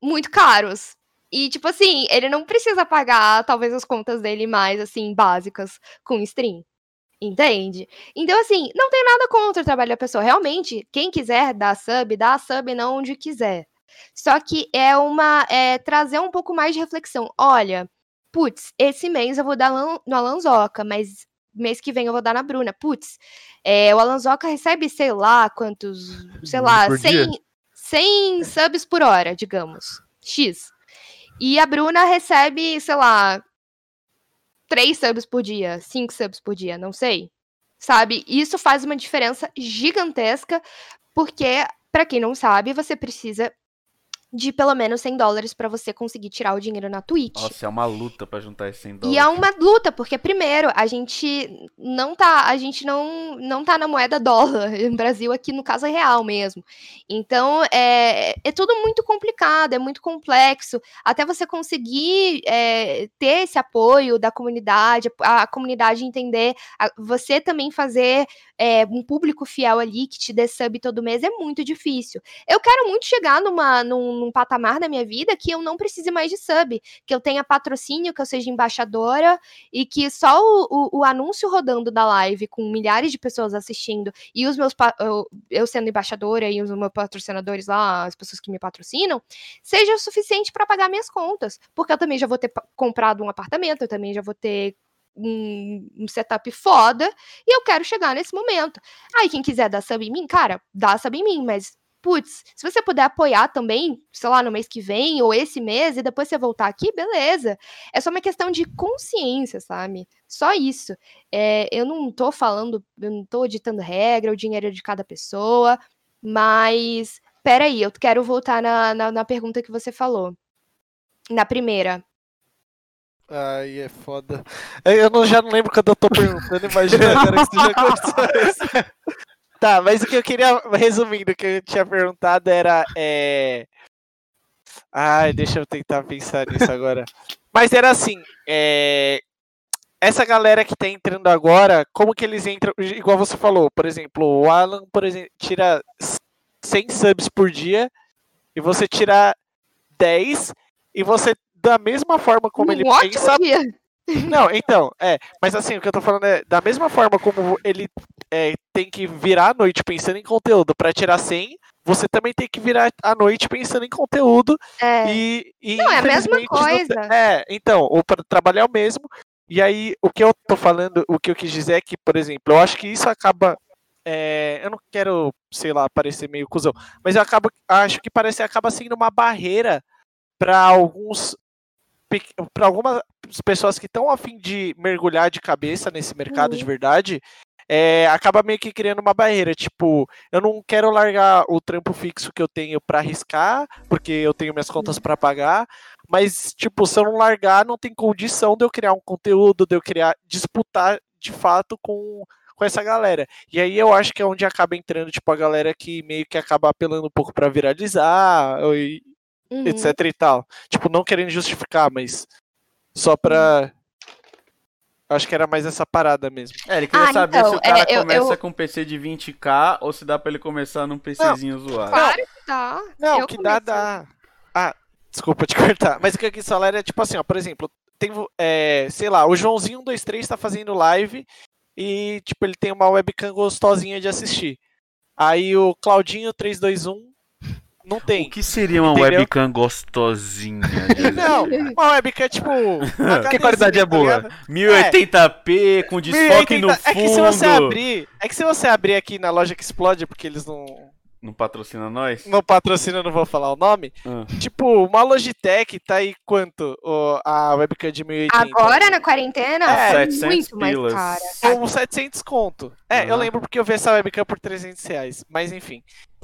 muito caros. E, tipo assim, ele não precisa pagar, talvez, as contas dele mais, assim, básicas com stream. Entende? Então, assim, não tem nada contra o trabalho da pessoa. Realmente, quem quiser dar sub, dá sub não onde quiser. Só que é uma. É trazer um pouco mais de reflexão. Olha, putz, esse mês eu vou dar no Alanzoca, mas mês que vem eu vou dar na Bruna. Putz, é, o Alanzoca recebe, sei lá, quantos. Sei lá, Por 100, 100 subs por hora, digamos. X. E a Bruna recebe, sei lá, 3 subs por dia, 5 subs por dia, não sei. Sabe? Isso faz uma diferença gigantesca, porque, pra quem não sabe, você precisa de pelo menos 100 dólares pra você conseguir tirar o dinheiro na Twitch. Nossa, é uma luta pra juntar esses 100 E dólares. é uma luta, porque primeiro, a gente não tá, a gente não, não tá na moeda dólar, *laughs* no Brasil aqui no caso é real mesmo. Então, é, é tudo muito complicado, é muito complexo, até você conseguir é, ter esse apoio da comunidade, a, a comunidade entender, a- você também fazer é, um público fiel ali que te dê sub todo mês é muito difícil. Eu quero muito chegar numa, num, num patamar da minha vida que eu não precise mais de sub, que eu tenha patrocínio, que eu seja embaixadora e que só o, o- o anúncio rodando da live com milhares de pessoas assistindo e os meus eu, eu sendo embaixadora e os meus patrocinadores lá, as pessoas que me patrocinam, seja o suficiente para pagar minhas contas, porque eu também já vou ter comprado um apartamento, eu também já vou ter um, um setup foda e eu quero chegar nesse momento. Aí quem quiser dar sub em mim, cara, dá sub em mim, mas putz, se você puder apoiar também, sei lá, no mês que vem ou esse mês e depois você voltar aqui, beleza. É só uma questão de consciência, sabe? Só isso. É, eu não tô falando, eu não tô ditando regra, o dinheiro é de cada pessoa, mas peraí, eu quero voltar na, na, na pergunta que você falou. Na primeira. Ai, é foda. Eu não, já não lembro quando eu tô perguntando, imagina *laughs* agora que você já começou isso. Tá, mas o que eu queria, resumindo, o que eu tinha perguntado era. É... Ai, deixa eu tentar pensar nisso agora. Mas era assim, é... essa galera que tá entrando agora, como que eles entram? Igual você falou, por exemplo, o Alan, por exemplo, tira 100 subs por dia e você tira 10 e você, da mesma forma como ele ótimo pensa, *laughs* não, então, é. Mas assim, o que eu tô falando é, da mesma forma como ele é, tem que virar à noite pensando em conteúdo pra tirar 100, você também tem que virar à noite pensando em conteúdo É. e, e Não, é a mesma não coisa. É, então, o pra trabalhar é o mesmo. E aí, o que eu tô falando, o que eu quis dizer é que, por exemplo, eu acho que isso acaba. é, eu não quero, sei lá, parecer meio cuzão, mas eu acabo, acho que parece acaba sendo uma barreira para alguns para algumas pessoas que estão a fim de mergulhar de cabeça nesse mercado Uhum. de verdade, é, acaba meio que criando uma barreira. Tipo, eu não quero largar o trampo fixo que eu tenho para arriscar, porque eu tenho minhas contas para pagar, mas, tipo, se eu não largar, não tem condição de eu criar um conteúdo, de eu criar, disputar de fato com, com essa galera. E aí eu acho que é onde acaba entrando, tipo, a galera que meio que acaba apelando um pouco para viralizar, e, Uhum. etc e tal. Tipo, não querendo justificar, mas só pra. Acho que era mais essa parada mesmo. É, ele queria Ah, saber então, se o cara é, eu- começa eu- com um PC de 20k ou se dá pra ele começar num PCzinho zoado. Claro que dá. Não, Eu o que dá, comecei. dá. Ah, desculpa te cortar. Mas o que eu quis falar era, tipo assim, ó, por exemplo, tem, é, sei lá, o Joãozinho 123 tá fazendo live e, tipo, ele tem uma webcam gostosinha de assistir. Aí o Claudinho 321 não tem. O que seria uma Entendeu? webcam gostosinha? *laughs* Não, uma webcam, tipo. uma *laughs* Que qualidade é tá boa? ligado? 1080p com desfoque 1080 no fundo. É que se você abrir. É que se você abrir aqui na loja que explode, porque eles não, Não patrocina nós? não patrocinam, eu não vou falar o nome. Ah. Tipo, uma Logitech tá aí quanto o- a webcam de 1080? Agora, na quarentena, É, é 700 muito mais pilas. cara. Com 700 conto. É, eu Aham. lembro porque eu vi essa webcam por 300 reais. Mas enfim.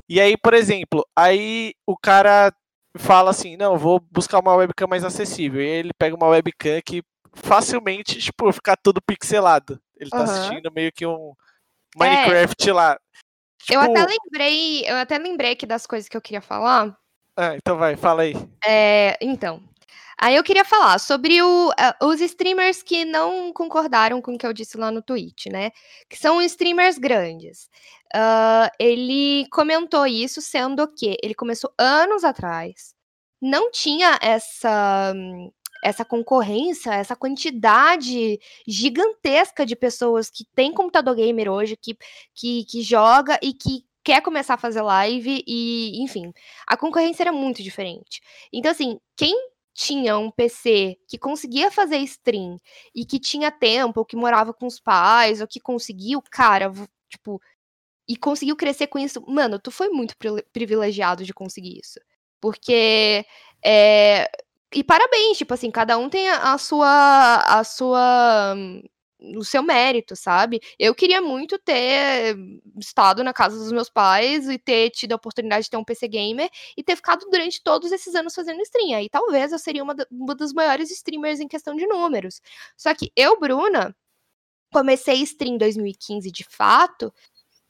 E aí, por exemplo, aí o cara fala assim, não, vou buscar uma webcam mais acessível. E aí ele pega uma webcam que facilmente, tipo, fica tudo pixelado. Ele tá Aham. assistindo meio que um Minecraft lá. Eu Tipo, até lembrei, eu até lembrei aqui das coisas que eu queria falar. Ah, então vai, fala aí. É, então, aí eu queria falar sobre o, ah, os streamers que não concordaram com o que eu disse lá no tweet, né? Que são streamers grandes. Ah, ele comentou isso, sendo que ele começou anos atrás, não tinha essa hum, essa concorrência, essa quantidade gigantesca de pessoas que tem computador gamer hoje, que, que, que joga e que quer começar a fazer live e, enfim, a concorrência era muito diferente. Então, assim, quem tinha um PC que conseguia fazer stream e que tinha tempo, ou que morava com os pais, ou que conseguiu, cara, tipo, e conseguiu crescer com isso, mano, tu foi muito privile- privilegiado de conseguir isso. Porque é, e parabéns, tipo assim, cada um tem a, a sua a sua hum, o seu mérito, sabe? Eu queria muito ter estado na casa dos meus pais e ter tido a oportunidade de ter um PC gamer e ter ficado durante todos esses anos fazendo stream. Aí talvez eu seria uma, uma dos maiores streamers em questão de números. Só que eu, Bruna, comecei stream em 2015 de fato,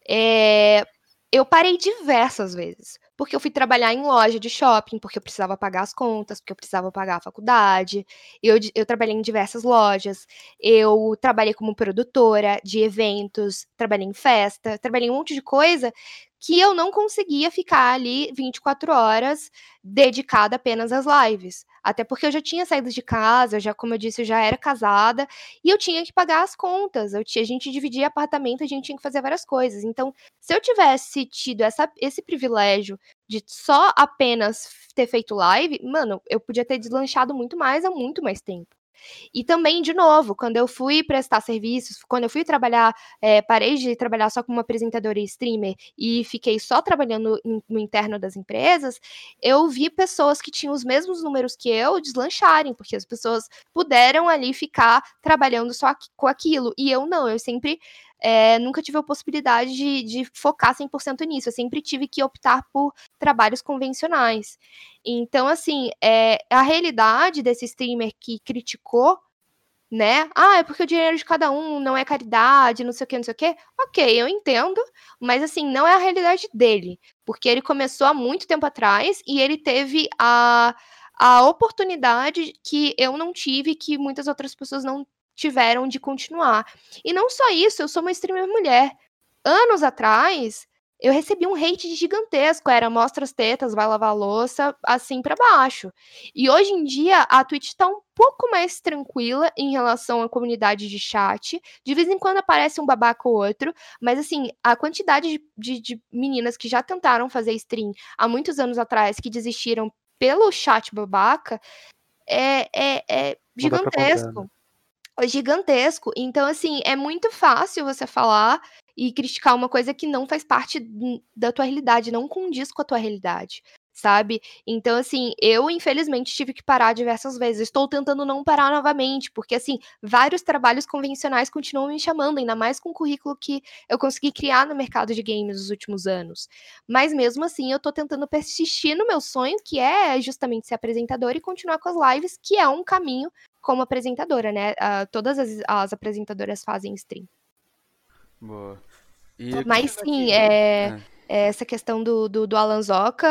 é, eu parei diversas vezes. Porque eu fui trabalhar em loja de shopping, porque eu precisava pagar as contas, porque eu precisava pagar a faculdade. Eu, eu trabalhei em diversas lojas. Eu trabalhei como produtora de eventos, trabalhei em festa, trabalhei em um monte de coisa que eu não conseguia ficar ali 24 horas dedicada apenas às lives. Até porque eu já tinha saído de casa, já, como eu disse, eu já era casada e eu tinha que pagar as contas. Eu tinha, a gente dividia apartamento, a gente tinha que fazer várias coisas. Então, se eu tivesse tido essa, esse privilégio de só apenas ter feito live, mano, eu podia ter deslanchado muito mais há muito mais tempo. E também, de novo, quando eu fui prestar serviços, quando eu fui trabalhar, é, parei de trabalhar só como apresentadora e streamer e fiquei só trabalhando no interno das empresas, eu vi pessoas que tinham os mesmos números que eu deslancharem, porque as pessoas puderam ali ficar trabalhando só com aquilo. E eu não, eu sempre é, nunca tive a possibilidade de, de focar 100% nisso. Eu sempre tive que optar por trabalhos convencionais. Então, assim, é, a realidade desse streamer que criticou, né? Ah, é porque o dinheiro de cada um não é caridade, não sei o que, não sei o que. Ok, eu entendo, mas assim, não é a realidade dele. Porque ele começou há muito tempo atrás e ele teve a, a oportunidade que eu não tive, que muitas outras pessoas não tiveram de continuar. E não só isso, eu sou uma streamer mulher. Anos atrás, eu recebi um hate gigantesco, era mostra as tetas, vai lavar a louça, assim para baixo. E hoje em dia a Twitch tá um pouco mais tranquila em relação à comunidade de chat. De vez em quando aparece um babaca ou outro, mas assim, a quantidade de, de, de meninas que já tentaram fazer stream há muitos anos atrás, que desistiram pelo chat babaca, é, é, é gigantesco gigantesco. Então, assim, é muito fácil você falar e criticar uma coisa que não faz parte da tua realidade, não condiz com a tua realidade, sabe? Então, assim, eu infelizmente tive que parar diversas vezes. Estou tentando não parar novamente, porque, assim, vários trabalhos convencionais continuam me chamando, ainda mais com o currículo que eu consegui criar no mercado de games nos últimos anos. Mas mesmo assim, eu tô tentando persistir no meu sonho, que é justamente ser apresentador e continuar com as lives, que é um caminho como apresentadora, né? Uh, todas as, as, apresentadoras fazem stream. Boa. E Mas sim, é, é, essa questão do, do, do Alan Zoca,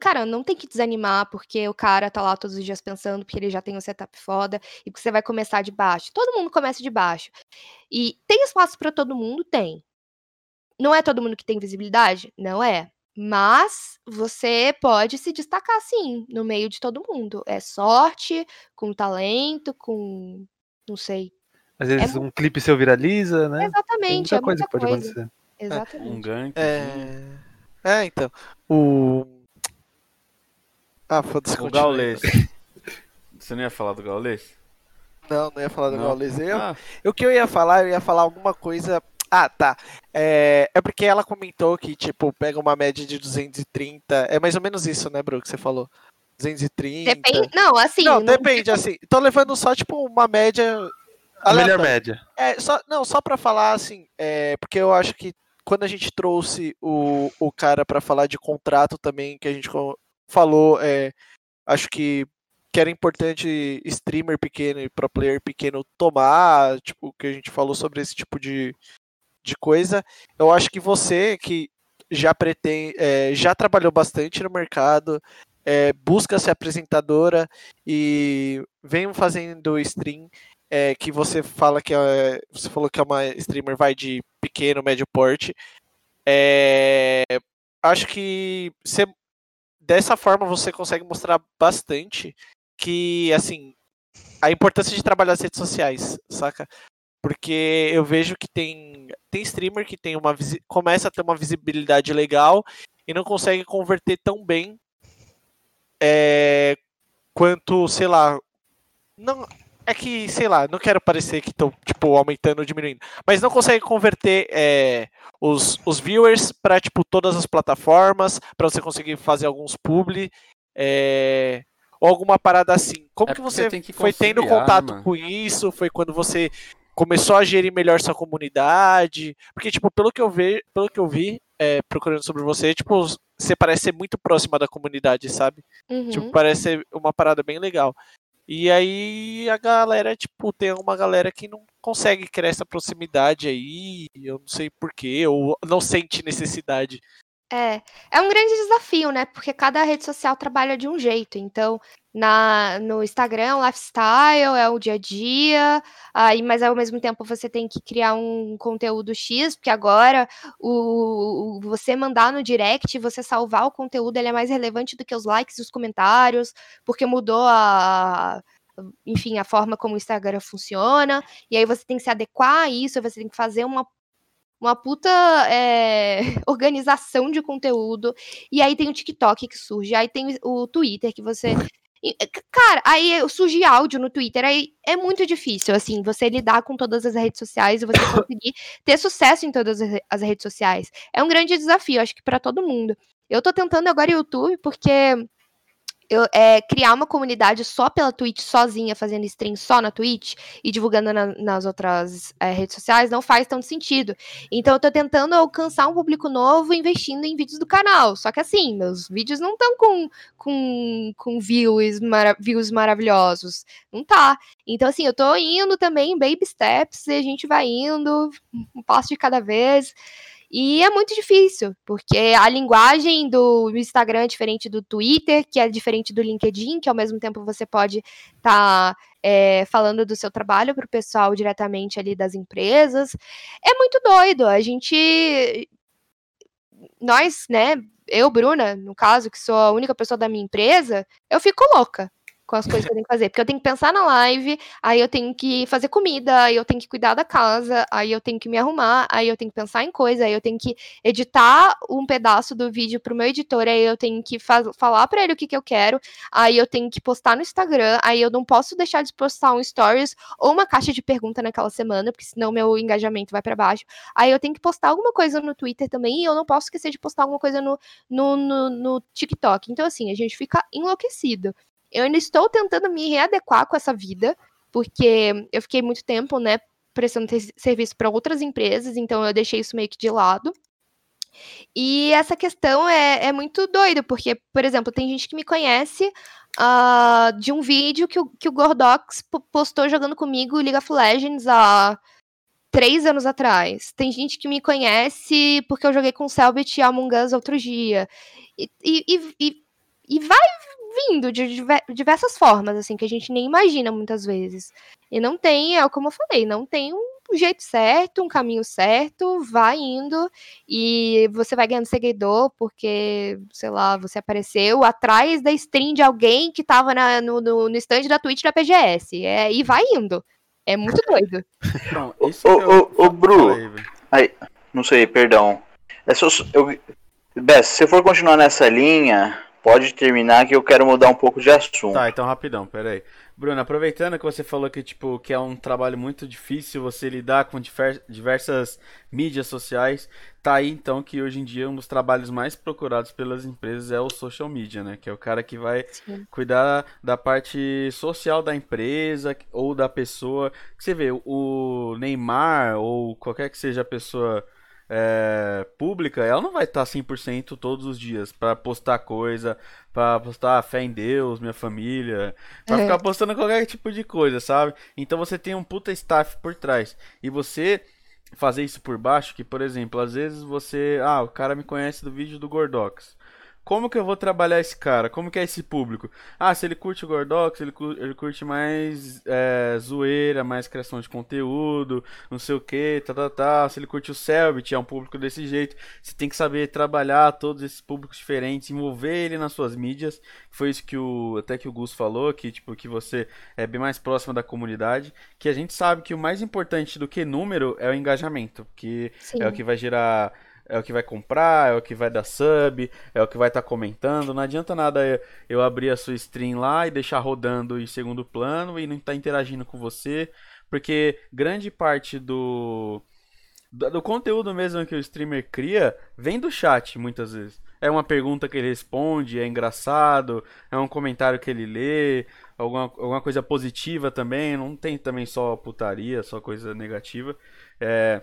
cara, não tem que desanimar, porque o cara tá lá todos os dias pensando, porque ele já tem um setup foda, e que você vai começar de baixo. Todo mundo começa de baixo. E tem espaço para todo mundo? Tem. Não é todo mundo que tem visibilidade? Não é. Mas você pode se destacar sim, no meio de todo mundo. É sorte, com talento, com. não sei. Às vezes é... um clipe seu viraliza, né? Exatamente. Tem muita é coisa muita que pode coisa. acontecer. Exatamente. Um gank. É... é, então. O. Ah, foda-se. O Gaulês. Você não ia falar do Gaulês? Não, não ia falar do Não. Gaulês. Eu, Ah, O que eu ia falar, eu ia falar alguma coisa. Ah, tá. É, é porque ela comentou que, tipo, pega uma média de 230. É mais ou menos isso, né, Bru, que você falou? 230. Depende. Não, assim. Não, não- depende, assim. Tô levando só, tipo, uma média. A melhor média. É, só, não, só pra falar, assim, é, porque eu acho que quando a gente trouxe o, o cara pra falar de contrato também, que a gente falou, é, acho que, que era importante streamer pequeno e pro player pequeno tomar, tipo, que a gente falou sobre esse tipo de, de coisa. Eu acho que você que já pretende, é, já trabalhou bastante no mercado, é, busca ser apresentadora e vem fazendo stream é, que você fala que é, você falou que é uma streamer vai de pequeno, médio porte. É, acho que você, dessa forma você consegue mostrar bastante que assim a importância de trabalhar as redes sociais, saca? Porque eu vejo que tem tem streamer que tem uma começa a ter uma visibilidade legal e não consegue converter tão bem é, quanto, sei lá, não é que, sei lá, não quero parecer que tô, tipo, aumentando ou diminuindo, mas não consegue converter é, os, os viewers para tipo, todas as plataformas, para você conseguir fazer alguns publi, é, ou alguma parada assim. Como É que você que foi tendo né, contato mano? com isso? Foi quando você começou a gerir melhor sua comunidade? Porque, tipo, pelo que eu, ve, pelo que eu vi, é, procurando sobre você, tipo, você parece ser muito próxima da comunidade, sabe? Uhum. Tipo, parece ser uma parada bem legal. E aí a galera, tipo, tem uma galera que não consegue criar essa proximidade aí, eu não sei porquê, ou não sente necessidade. É, é um grande desafio, né? Porque cada rede social trabalha de um jeito. Então, na, no Instagram lifestyle, é o dia a dia, aí, mas ao mesmo tempo você tem que criar um conteúdo X, porque agora o, o- você mandar no direct, você salvar o conteúdo, ele é mais relevante do que os likes e os comentários, porque mudou a. Enfim, a forma como o Instagram funciona, e aí você tem que se adequar a isso, você tem que fazer uma uma puta é, *laughs* organização de conteúdo. E aí tem o TikTok que surge, aí tem o Twitter que você. E, cara, aí surge áudio no Twitter, aí é muito difícil, assim, você lidar com todas as redes sociais e você *coughs* conseguir ter sucesso em todas as redes sociais. É um grande desafio, acho que para todo mundo. Eu tô tentando agora YouTube porque eu, é, criar uma comunidade só pela Twitch, sozinha, fazendo stream só na Twitch e divulgando na, nas outras é, redes sociais, não faz tanto sentido. Então eu tô tentando alcançar um público novo investindo em vídeos do canal. Só que assim, meus vídeos não estão com, com, com views, mara views maravilhosos. Não tá. Então, assim, eu tô indo também baby steps e a gente vai indo, um passo de cada vez. E é muito difícil, porque a linguagem do Instagram é diferente do Twitter, que é diferente do LinkedIn, que ao mesmo tempo você pode estar tá, é, falando do seu trabalho para o pessoal diretamente ali das empresas. É muito doido. A gente. Nós, né? Eu, Bruna, no caso, que sou a única pessoa da minha empresa, eu fico louca com as coisas que eu tenho que fazer. Porque eu tenho que pensar na live, aí eu tenho que fazer comida, aí eu tenho que cuidar da casa, aí eu tenho que me arrumar, aí eu tenho que pensar em coisa, aí eu tenho que editar um pedaço do vídeo pro meu editor, aí eu tenho que falar para ele o que, que eu quero, aí eu tenho que postar no Instagram, aí eu não posso deixar de postar um stories ou uma caixa de pergunta naquela semana, porque senão meu engajamento vai para baixo. Aí eu tenho que postar alguma coisa no Twitter também, e eu não posso esquecer de postar alguma coisa no, no, no, no TikTok. Então, assim, a gente fica enlouquecido. Eu ainda estou tentando me readequar com essa vida, porque eu fiquei muito tempo, né, prestando serviço para outras empresas, então eu deixei isso meio que de lado. E essa questão é, é muito doida, porque, por exemplo, tem gente que me conhece uh, de um vídeo que o, que o Gordox postou jogando comigo League of Legends há três anos atrás. Tem gente que me conhece porque eu joguei com o Selbit e Among Us outro dia. E, e, e, e vai vindo de diversas formas, assim, que a gente nem imagina muitas vezes. E não tem, é como eu falei, não tem um jeito certo, um caminho certo, vai indo e você vai ganhando seguidor porque, sei lá, você apareceu atrás da stream de alguém que tava na, no, no, no stand da Twitch da PGS. É, e vai indo. É muito *laughs* doido. Não, isso ô, ô, ô, Bru, aí, não sei, perdão. É só, eu, Bess, se você for continuar nessa linha, Pode terminar que eu quero mudar um pouco de assunto. Tá, então rapidão, pera aí. Bruno, aproveitando que você falou que, tipo, que é um trabalho muito difícil você lidar com diversas mídias sociais, tá aí então que hoje em dia um dos trabalhos mais procurados pelas empresas é o social media, né? Que é o cara que vai Sim. cuidar da parte social da empresa ou da pessoa. Você vê, o Neymar ou qualquer que seja a pessoa é, pública, ela não vai estar 100% todos os dias para postar coisa, para postar fé em Deus, minha família, para é. ficar postando qualquer tipo de coisa, sabe? Então você tem um puta staff por trás. E você fazer isso por baixo, que por exemplo, às vezes você, ah, o cara me conhece do vídeo do Gordox. Como que eu vou trabalhar esse cara? Como que é esse público? Ah, se ele curte o Gordox, ele, curte, ele curte mais é, zoeira, mais criação de conteúdo, não sei o que, tá, tá, tá. Se ele curte o Selbit, é um público desse jeito. Você tem que saber trabalhar todos esses públicos diferentes, envolver ele nas suas mídias. Foi isso que o até que o Gus falou, que tipo que você é bem mais próximo da comunidade, que a gente sabe que o mais importante do que número é o engajamento, que Sim. é o que vai gerar é o que vai comprar, é o que vai dar sub, é o que vai estar tá comentando. Não adianta nada eu abrir a sua stream lá e deixar rodando em segundo plano e não estar tá interagindo com você, porque grande parte do do conteúdo mesmo que o streamer cria vem do chat muitas vezes. É uma pergunta que ele responde, é engraçado, é um comentário que ele lê, alguma, alguma coisa positiva também, não tem também só putaria, só coisa negativa. É,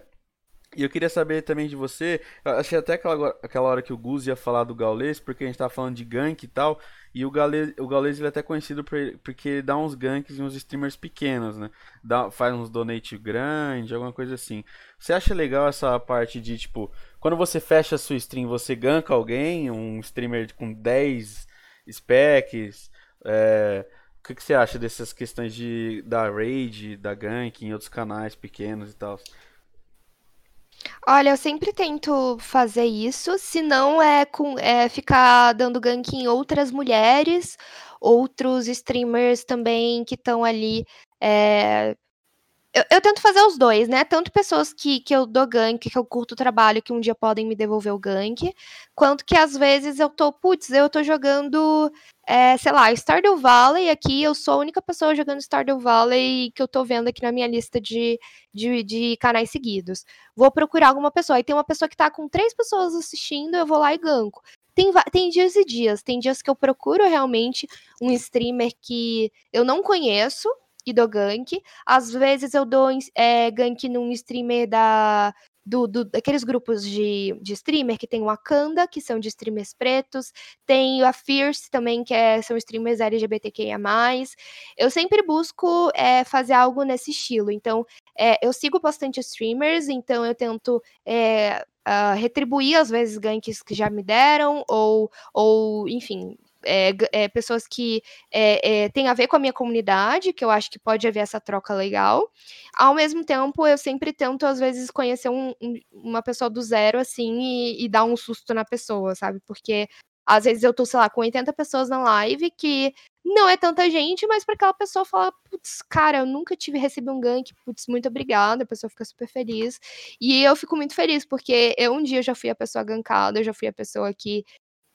e eu queria saber também de você, achei até aquela, aquela hora que o Gus ia falar do Gaules, porque a gente tava falando de gank e tal, e o Gaules, o Gaules ele é até conhecido por, porque ele dá uns ganks em uns streamers pequenos, né? Dá, faz uns donate grande, alguma coisa assim. Você acha legal essa parte de, tipo, quando você fecha a sua stream, você ganka alguém, um streamer com 10 specs, é... O que, que você acha dessas questões de da raid, da gank em outros canais pequenos e tal? Olha, eu sempre tento fazer isso, se não é com é ficar dando gank em outras mulheres, outros streamers também que estão ali, eh, eu, eu, tento fazer os dois, né? Tanto pessoas que, que eu dou gank, que eu curto o trabalho, que um dia podem me devolver o gank, quanto que às vezes eu tô, putz, eu tô jogando, é, sei lá, Stardew Valley aqui, eu sou a única pessoa jogando Stardew Valley que eu tô vendo aqui na minha lista de, de, de canais seguidos. Vou procurar alguma pessoa. Aí tem uma pessoa que tá com três pessoas assistindo, eu vou lá e ganco. Tem, tem dias e dias. Tem dias que eu procuro realmente um streamer que eu não conheço, e dou gank. Às vezes eu dou é, gank num streamer da. Do, do, daqueles grupos de, de streamer que tem o Wakanda, que são de streamers pretos, tem a Fierce também, que é, são streamers LGBTQIA. Eu sempre busco é, fazer algo nesse estilo. Então, é, eu sigo bastante streamers, então eu tento uh, retribuir, às vezes, ganks que já me deram, ou, ou enfim, é, é, pessoas que é, é, têm a ver com a minha comunidade, que eu acho que pode haver essa troca legal. Ao mesmo tempo, eu sempre tento, às vezes, conhecer um, um, uma pessoa do zero, assim, e, e, dar um susto na pessoa, sabe? Porque às vezes eu tô, sei lá, com 80 pessoas na live que não é tanta gente, mas para aquela pessoa falar, putz, cara, eu nunca tive recebido um gank, putz, muito obrigada, a pessoa fica super feliz. E eu fico muito feliz, porque eu um dia já fui a pessoa gankada, eu já fui a pessoa que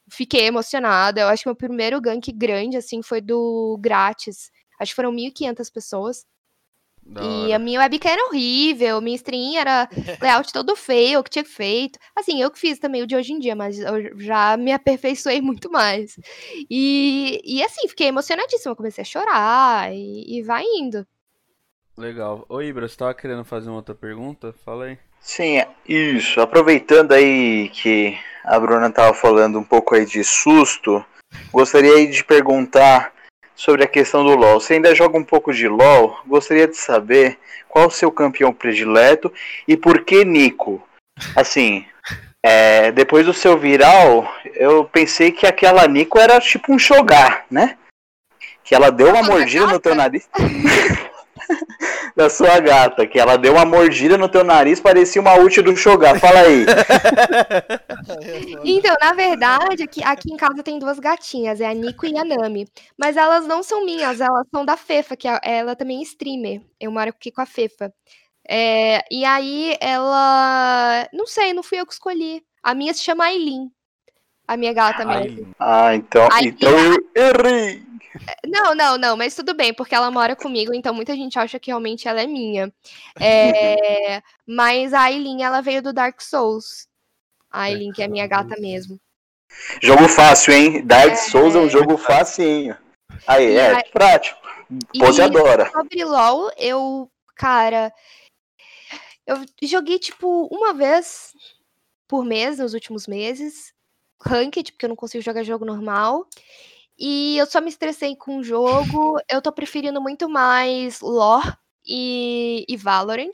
fiquei emocionada. Eu acho que meu primeiro gank grande, assim, foi do grátis. Acho que foram 1.500 pessoas. e a minha webcam era horrível, minha stream era *laughs* layout todo feio, que tinha feito. Assim, eu que fiz também o de hoje em dia, mas eu já me aperfeiçoei muito mais. E, e assim, fiquei emocionadíssima, comecei a chorar e, e vai indo. Legal. Oi, Ibra, você tava querendo fazer uma outra pergunta? Fala aí. Sim, isso. Aproveitando aí que a Bruna estava falando um pouco aí de susto, gostaria de perguntar sobre a questão do LoL. Você ainda joga um pouco de LoL? Gostaria de saber qual o seu campeão predileto e por que Nico? Assim, é, depois do seu viral, eu pensei que aquela Nico era tipo um Shogar, né? Que ela deu uma mordida no teu nariz. *laughs* da sua gata, que ela deu uma mordida no teu nariz, parecia uma ult do Shogar. Fala aí. *laughs* então, na verdade, aqui, aqui em casa tem duas gatinhas, é a Nico e a Nami. Mas elas não são minhas, elas são da Fefa, que é, ela também é streamer. Eu moro aqui com a Fefa. É, e aí ela. Não sei, não fui eu que escolhi. A minha se chama Aileen. A minha gata mesmo. Ah, então, então eu errei. Não, não, não, mas tudo bem, porque ela mora comigo, então muita gente acha que realmente ela é minha. É, *laughs* mas a Aileen, ela veio do Dark Souls. A Aileen, que é minha gata mesmo. Jogo fácil, hein? Dark é... Souls é um jogo facinho. Aí, e é, a... prático. Pose adora. Sobre LOL, eu, cara, eu joguei, tipo, uma vez por mês nos últimos meses. Ranked, porque eu não consigo jogar jogo normal. E eu só me estressei com o jogo. Eu tô preferindo muito mais lore e, e Valorant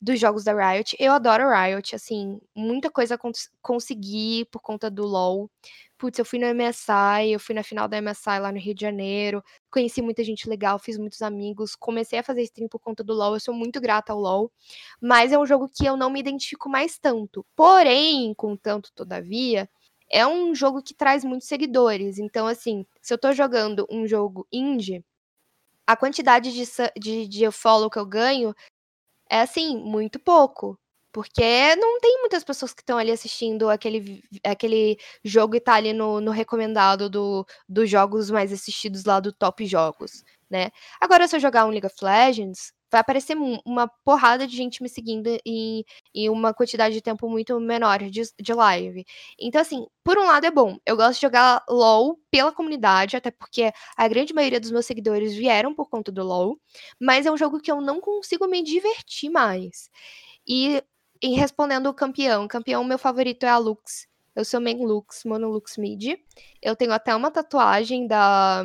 dos jogos da Riot. Eu adoro Riot, assim, muita coisa cons consegui por conta do LoL. Putz, eu fui no MSI, eu fui na final da MSI lá no Rio de Janeiro, conheci muita gente legal, fiz muitos amigos, comecei a fazer stream por conta do LoL, eu sou muito grata ao LoL, mas é um jogo que eu não me identifico mais tanto. Porém, contanto, todavia, é um jogo que traz muitos seguidores. Então, assim, se eu tô jogando um jogo indie, a quantidade de, de, de follow que eu ganho é, assim, muito pouco. Porque não tem muitas pessoas que estão ali assistindo aquele, aquele jogo e tá ali no, no recomendado do, dos jogos mais assistidos lá do Top Jogos, né? Agora, se eu jogar um League of Legends, vai aparecer uma porrada de gente me seguindo em, em uma quantidade de tempo muito menor de, de live. Então, assim, por um lado é bom. Eu gosto de jogar LOL pela comunidade, até porque a grande maioria dos meus seguidores vieram por conta do LOL. Mas é um jogo que eu não consigo me divertir mais. E em respondendo o campeão, campeão meu favorito é a Lux. Eu sou main Lux, mono Lux mid. Eu tenho até uma tatuagem da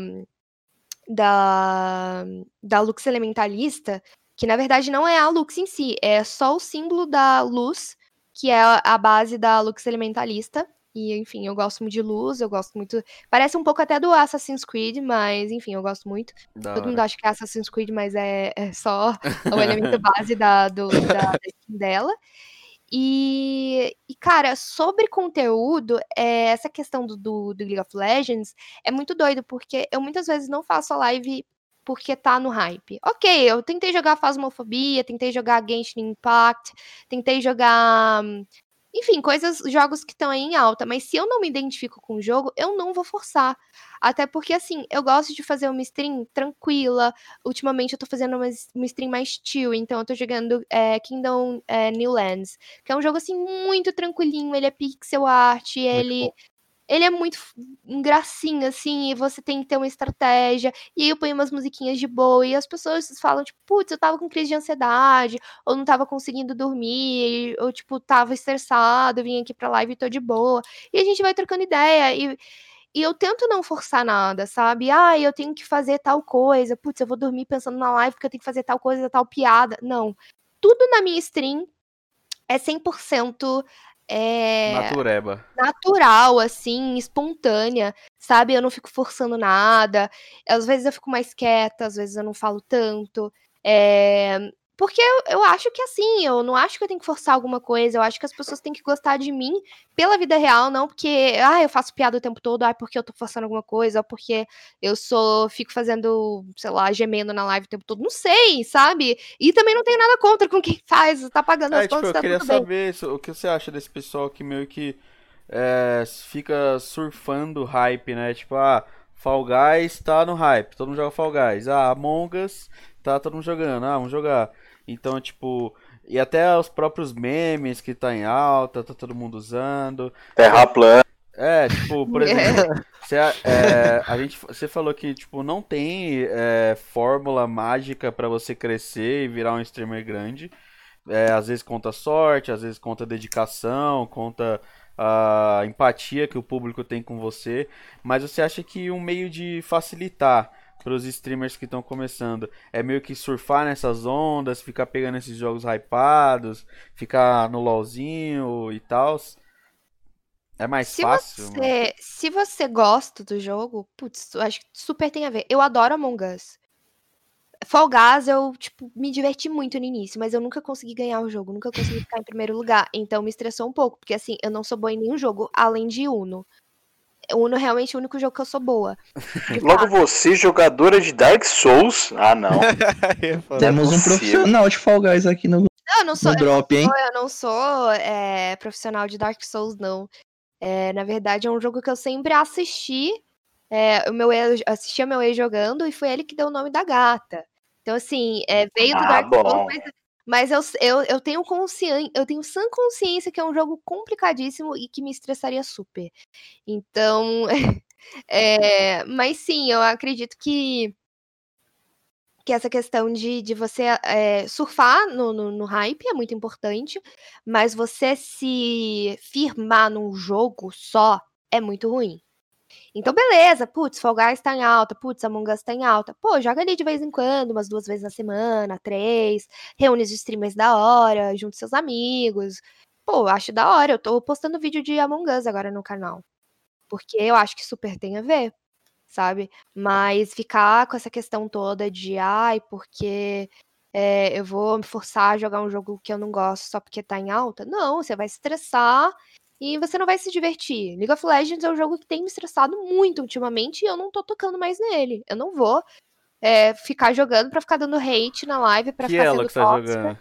da, da Lux Elementalista, que na verdade não é a Lux em si, é só o símbolo da luz, que é a base da Lux Elementalista. E, enfim, eu gosto muito de luz, eu gosto muito. Parece um pouco até do Assassin's Creed, mas, enfim, eu gosto muito. Da Todo hora. mundo acha que é Assassin's Creed, mas é, é só *laughs* o elemento base da, do, da, *laughs* da skin dela. E, e, cara, sobre conteúdo, é, essa questão do, do, do, League of Legends é muito doido, porque eu muitas vezes não faço a live porque tá no hype. Ok, eu tentei jogar Phasmophobia, tentei jogar Genshin Impact, tentei jogar enfim, coisas, jogos que estão aí em alta. Mas se eu não me identifico com o jogo, eu não vou forçar. Até porque, assim, eu gosto de fazer uma stream tranquila. Ultimamente eu tô fazendo uma, uma stream mais chill. Então eu tô jogando é, Kingdom é, New Lands. Que é um jogo, assim, muito tranquilinho. Ele é pixel art, ele... Bom ele é muito gracinha, assim, e você tem que ter uma estratégia. E aí eu ponho umas musiquinhas de boa, e as pessoas falam, tipo, putz, eu tava com crise de ansiedade, ou não tava conseguindo dormir, ou, tipo, tava estressado, vim aqui pra live e tô de boa. E a gente vai trocando ideia, e, e eu tento não forçar nada, sabe? Ah, eu tenho que fazer tal coisa, putz, eu vou dormir pensando na live porque eu tenho que fazer tal coisa, tal piada. Não. Tudo na minha stream é 100% é Natureba. natural, assim, espontânea, sabe? Eu não fico forçando nada. Às vezes eu fico mais quieta, às vezes eu não falo tanto. É... Porque eu, eu acho que assim, eu não acho que eu tenho que forçar alguma coisa, eu acho que as pessoas têm que gostar de mim pela vida real, não porque, ah, eu faço piada o tempo todo, ah, porque eu tô forçando alguma coisa, ou porque eu sou, fico fazendo, sei lá, gemendo na live o tempo todo, não sei, sabe? E também não tenho nada contra com quem *laughs* faz, tá pagando é, as tipo, contas, eu tá queria saber isso, o que você acha desse pessoal que meio que é, fica surfando hype, né? Tipo, ah, Fall Guys tá no hype, todo mundo joga Fall Guys. Ah, Among Us tá todo mundo jogando, ah, vamos jogar. Então, tipo, e até os próprios memes que tá em alta, tá todo mundo usando. Terra plana. É, tipo, por *laughs* exemplo, você, é, a gente, você falou que tipo não tem é, fórmula mágica para você crescer e virar um streamer grande. É, às vezes conta sorte, às vezes conta dedicação, conta a empatia que o público tem com você. Mas você acha que um meio de facilitar para os streamers que estão começando? É meio que surfar nessas ondas, ficar pegando esses jogos hypados, ficar no LOLzinho e tal? É mais Se fácil? mano? você, se você gosta do jogo, putz, eu acho que super tem a ver. Eu adoro Among Us. Fall Guys, eu, tipo, me diverti muito no início, mas eu nunca consegui ganhar o jogo, nunca consegui ficar em primeiro lugar. Então me estressou um pouco, porque assim, eu não sou boa em nenhum jogo, além de Uno. Uno é realmente o único jogo que eu sou boa. Logo você, jogadora de Dark Souls. Ah, não. *laughs* Temos um profissional de Fall Guys aqui no, Não, eu não sou, no drop, hein? eu não sou é, profissional de Dark Souls, não. É, na verdade, é um jogo que eu sempre assisti. É, o meu ex, assistia meu ex jogando e foi ele que deu o nome da gata. Então, assim, é, veio do Ah, Dark bom. Souls, mas, mas eu, eu, eu tenho consciência, eu tenho sã consciência que é um jogo complicadíssimo e que me estressaria super. Então, *laughs* é, mas sim, eu acredito que que essa questão de, de você é, surfar no, no, no hype é muito importante, mas você se firmar num jogo só é muito ruim. Então, beleza, putz, Fall Guys tá em alta, putz, Among Us tá em alta. Pô, joga ali de vez em quando, umas duas vezes na semana, três, reúne os streamers da hora, junta seus amigos. Pô, acho da hora, eu tô postando vídeo de Among Us agora no canal. Porque eu acho que super tem a ver sabe? Mas ficar com essa questão toda de, ai, porque é, eu vou me forçar a jogar um jogo que eu não gosto só porque tá em alta. Não, você vai estressar e você não vai se divertir. League of Legends é um jogo que tem me estressado muito ultimamente e eu não tô tocando mais nele. Eu não vou é, ficar jogando pra ficar dando hate na live, pra Que ficar ela sendo que tá tóxica. jogando?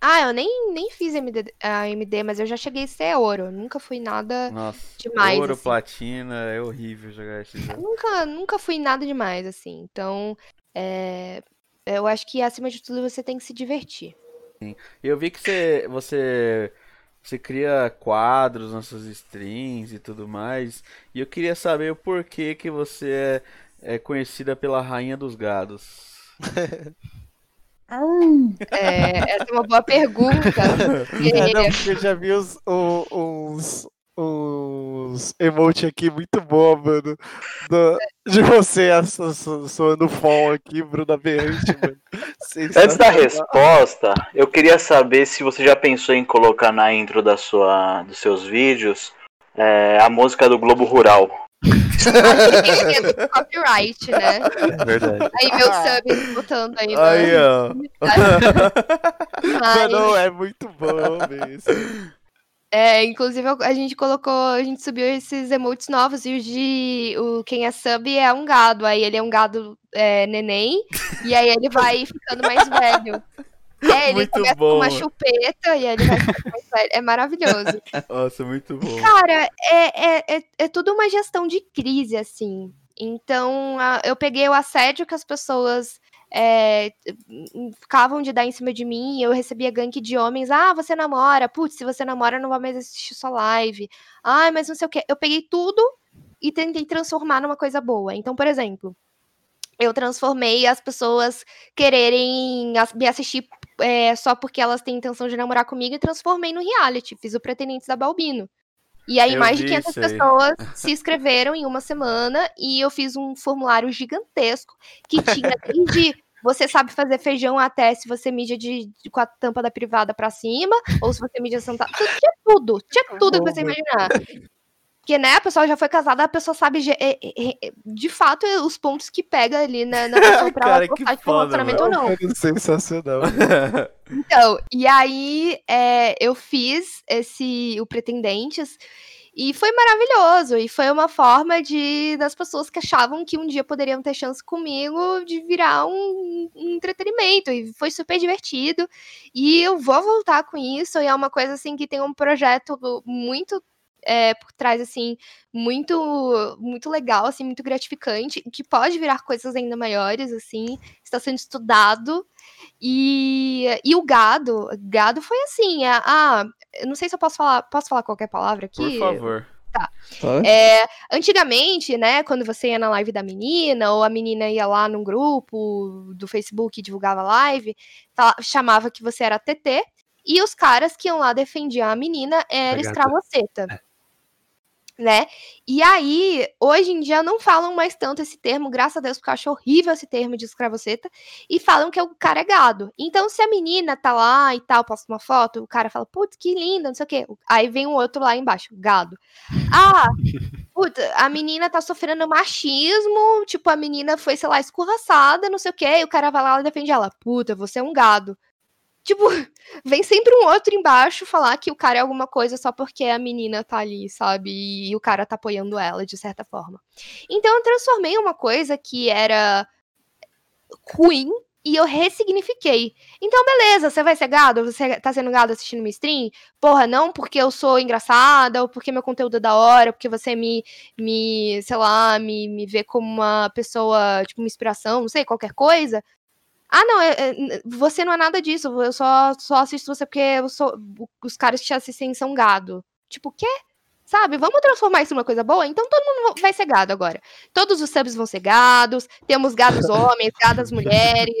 Ah, eu nem, nem fiz MD, a MD, mas eu já cheguei a ser ouro. Nunca fui nada. Nossa, Demais, ouro, assim. platina, é horrível jogar esse jogo. Nunca, nunca fui nada demais, assim. Então, é, eu acho que acima de tudo você tem que se divertir. Eu vi que você, você, você cria quadros nas suas streams e tudo mais, e eu queria saber o porquê que você é, é conhecida pela rainha dos gados. *laughs* É, essa é uma boa pergunta. *laughs* É, não, porque- porque eu já vi uns, o- uns, emote aqui muito bom, mano. do- de você soando fom aqui, Bruna Berrante, mano. *laughs* Antes da resposta, eu queria saber se você já pensou em colocar na intro da sua, dos seus vídeos é, a música do Globo Rural. *laughs* Copyright, né? É verdade. Aí meu sub botando aí. Aí, ó. *laughs* Mas, Mano, é muito bom mesmo. É, inclusive a gente colocou, a gente subiu esses emotes novos e o de o quem é sub é um gado, aí ele é um gado é, neném e aí ele vai ficando mais velho. *laughs* É, ele Muito começa bom. com uma chupeta e aí ele vai ficando mais velho. É maravilhoso. *laughs* Nossa, muito bom. Cara, é, é, é, é tudo uma gestão de crise, assim. Então, eu peguei o assédio que as pessoas é, ficavam de dar em cima de mim, e eu recebia gank de homens. Ah, você namora? Putz, se você namora, não vai mais assistir sua live. Ai, mas não sei o quê. Eu peguei tudo e tentei transformar numa coisa boa. Então, por exemplo, eu transformei as pessoas quererem me assistir é, só porque elas têm intenção de namorar comigo e transformei no reality. Fiz o Pretendentes da Balbino. E aí, Eu mais de vi 500 isso aí. pessoas *laughs* se inscreveram em uma semana e eu fiz um formulário gigantesco que tinha desde *laughs* você sabe fazer feijão até se você mídia de, de- com a tampa da privada pra cima, ou se você mídia sentada. Tinha tudo, tinha tudo que você imaginar. Porque, né, a pessoa já foi casada, a pessoa sabe é, é, é, de fato os pontos que pega ali na, na *laughs* pessoa pra Cara, ela gostar de relacionamento ou não. Sensacional. *laughs* Então, e aí é, eu fiz esse o Pretendentes e foi maravilhoso. E foi uma forma de das pessoas que achavam que um dia poderiam ter chance comigo de virar um, um entretenimento. E foi super divertido. E eu vou voltar com isso. E é uma coisa assim que tem um projeto muito é, por trás, assim, muito muito legal, assim, muito gratificante, que pode virar coisas ainda maiores, assim, está sendo estudado. E, e o gado, gado foi assim, é, ah, eu não sei se eu posso falar, posso falar qualquer palavra Por aqui? favor. Pode? É, antigamente, né, quando você ia na live da menina, ou a menina ia lá num grupo do Facebook e divulgava live, fala- chamava que você era TT, e os caras que iam lá defendiam a menina era escravoceta. Né? E aí, hoje em dia, não falam mais tanto esse termo, graças a Deus, porque eu acho horrível esse termo de escravoceta, e falam que o cara é gado. Então, se a menina tá lá e tal, posta uma foto, o cara fala, putz, que linda, não sei o quê. Aí vem um outro lá embaixo, gado. *laughs* Ah, puta, a menina tá sofrendo machismo, tipo, a menina foi, sei lá, escorraçada, não sei o quê, e o cara vai lá e defende ela. Puta, você é um gado. Tipo, *laughs* vem sempre um outro embaixo falar que o cara é alguma coisa só porque a menina tá ali, sabe? E, o cara tá apoiando ela, de certa forma. Então eu transformei uma coisa que era ruim e eu ressignifiquei. Então, beleza, você vai ser gado? Você tá sendo gado assistindo minha stream? Porra, não porque eu sou engraçada, ou porque meu conteúdo é da hora, porque você me, me sei lá, me, me vê como uma pessoa, tipo, uma inspiração, não sei, qualquer coisa. Ah, não, é- é- você não é nada disso, eu só, só assisto você porque sou, os caras que te assistem são gado. Tipo, o quê? Sabe? Vamos transformar isso numa coisa boa? Então todo mundo vai ser gado agora. Todos os subs vão ser gados, temos gados homens, gadas mulheres.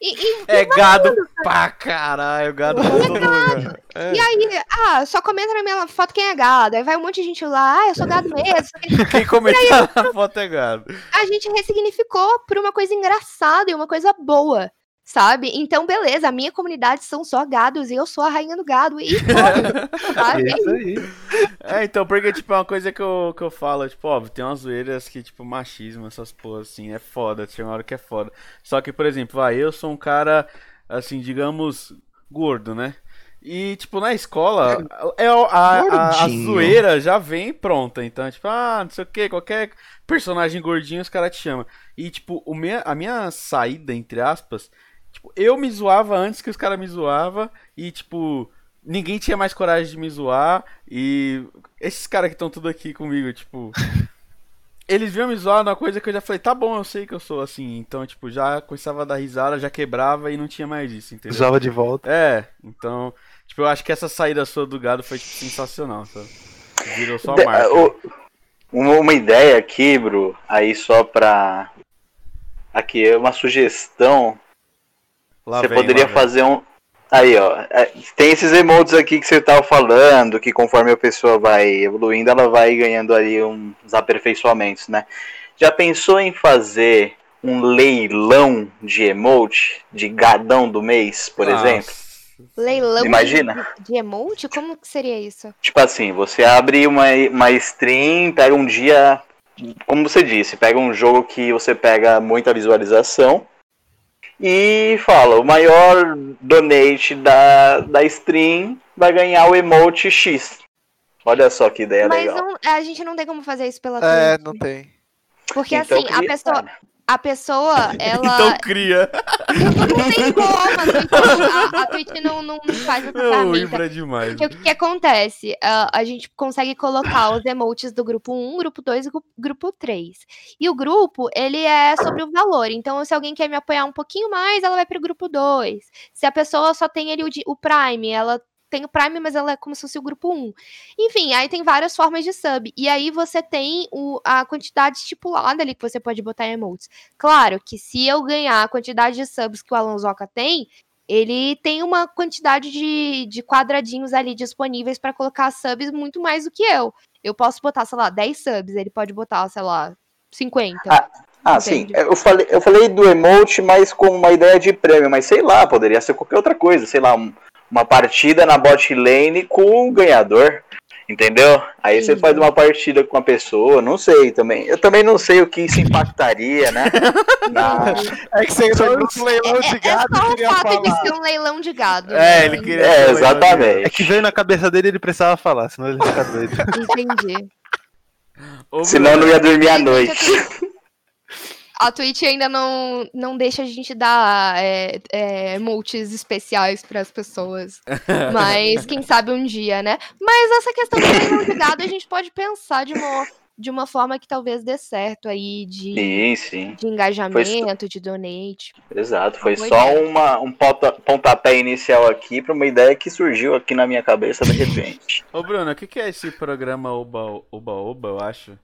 E, e- É gado pra caralho, gado pra todo lugar. e aí, ah, só comenta na minha foto quem é gado. Aí vai um monte de gente lá, ah, eu sou gado mesmo. *laughs* Quem comentar na foto é gado. a gente ressignificou por uma coisa engraçada e uma coisa boa, sabe? Então, beleza, a minha comunidade são só gados e eu sou a rainha do gado e foda, *laughs* sabe? É isso aí. É, então, porque, tipo, é uma coisa que eu, que eu falo, tipo, óbvio, tem umas zoeiras que, tipo, machismo, essas porras, assim, é foda, tem uma hora que é foda. Só que, por exemplo, vai, eu sou um cara, assim, digamos, gordo, né? E, tipo, na escola, é, a, a, a Gordinho. zoeira já vem pronta. Então, tipo, ah, não sei o que, qualquer personagem gordinho os caras te chamam. E, tipo, o minha, a minha saída, entre aspas, tipo, eu me zoava antes que os caras me zoavam. E, tipo, ninguém tinha mais coragem de me zoar. E esses caras que estão tudo aqui comigo, tipo. *laughs* Eles viam me zoar numa coisa que eu já falei, tá bom, eu sei que eu sou assim. Então, tipo, já começava a dar risada, já quebrava e não tinha mais isso, entendeu? Usava de volta. É, então, tipo, eu acho que essa saída sua do gado foi tipo, sensacional, sabe? Virou só De- marca. o- uma, uma ideia aqui, Bru, aí só pra. Aqui, é uma sugestão. Lá você vem, poderia lá vem. fazer um. Aí, ó. é, Tem esses emotes aqui que você tava falando, que conforme a pessoa vai evoluindo, ela vai ganhando ali uns aperfeiçoamentos, né? Já pensou em fazer um leilão de emote, de gadão do mês, por Nossa. exemplo? Leilão Imagina. De, de emote? Como que seria isso? Tipo assim, você abre uma, uma stream, pega um dia, como você disse, pega um jogo que você pega muita visualização e fala, o maior donate da, da stream vai ganhar o emote X. Olha só que ideia Mas legal. não- a gente não tem como fazer isso pela É, Twitch. não tem. Porque Então, assim, a pessoa, a pessoa, *laughs* ela. Então cria. Não tem como, a a, Twitch não, não não faz essa ferramenta. Ibra é demais. Porque o que, que acontece? Ah, a gente consegue colocar os emotes do grupo 1, grupo 2 e gru- grupo 3. E o grupo, ele é sobre o valor. Então, se alguém quer me apoiar um pouquinho mais, ela vai pro grupo 2. Se a pessoa só tem ali o, o Prime, ela tem o Prime, mas ela é como se fosse o grupo 1. Enfim, aí tem várias formas de sub. E aí você tem o- a quantidade estipulada ali que você pode botar em emotes. Claro que se eu ganhar a quantidade de subs que o Alonsoca tem, ele tem uma quantidade de, de quadradinhos ali disponíveis para colocar subs muito mais do que eu. Eu posso botar, sei lá, 10 subs, ele pode botar, sei lá, 50. Ah, sim. Entendi. Eu falei, eu falei do emote, mas com uma ideia de prêmio. Mas sei lá, poderia ser qualquer outra coisa. Sei lá, um- uma partida na bot lane com o ganhador. Entendeu? Aí você Entendi. faz uma partida com uma pessoa, não sei também. Eu também não sei o que isso impactaria, né? *laughs* Na- É que você entrou no leilão de É, é gado, só o fato de falar. ser um leilão de gado. É, né? ele queria. É, exatamente. É que veio na cabeça dele ele precisava falar, senão ele ia ficar doido. Entendi. Ô, Senão eu não ia dormir à noite. *laughs* A Twitch ainda não, não deixa a gente dar é, é, emotes especiais para as pessoas. *laughs* Mas quem sabe um dia, né? Mas essa questão do leilão de gado a gente pode pensar de uma, de uma forma que talvez dê certo aí de, Sim, sim. de engajamento, de donate. Exato. Foi só ideia. uma, um ponta- pontapé inicial aqui para uma ideia que surgiu aqui na minha cabeça de repente. *laughs* Ô, Bruno, o que, que é esse programa Oba Oba, Oba eu acho?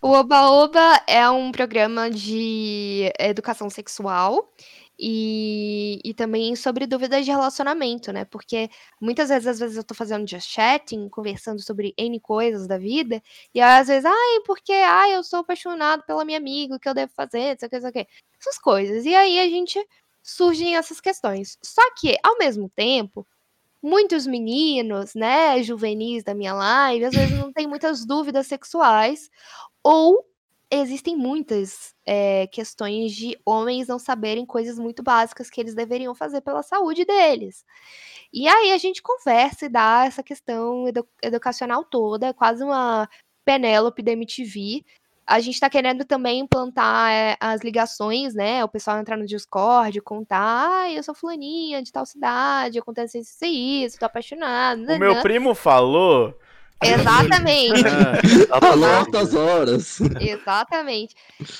O Oba Oba é um programa de educação sexual e, e também sobre dúvidas de relacionamento, né? Porque muitas vezes, às vezes eu tô fazendo just chatting, conversando sobre N coisas da vida, e às vezes, ai, porque ai, eu sou apaixonado pela minha amiga, o que eu devo fazer, não sei o que, não sei o que. Essas coisas. E aí a gente surgem essas questões. Só que, ao mesmo tempo, muitos meninos, né, juvenis da minha live, às vezes não tem muitas dúvidas sexuais, ou existem muitas é, questões de homens não saberem coisas muito básicas que eles deveriam fazer pela saúde deles. E aí a gente conversa e dá essa questão edu- educacional toda, é quase uma Penélope da MTV. A gente tá querendo também implantar é, as ligações, né? O pessoal entrar no Discord, contar, ah, eu sou fulaninha de tal cidade, acontece isso e isso, tô apaixonado. O meu primo falou. *laughs* Exatamente. Ah, *laughs* Falou altas horas. *laughs* Exatamente.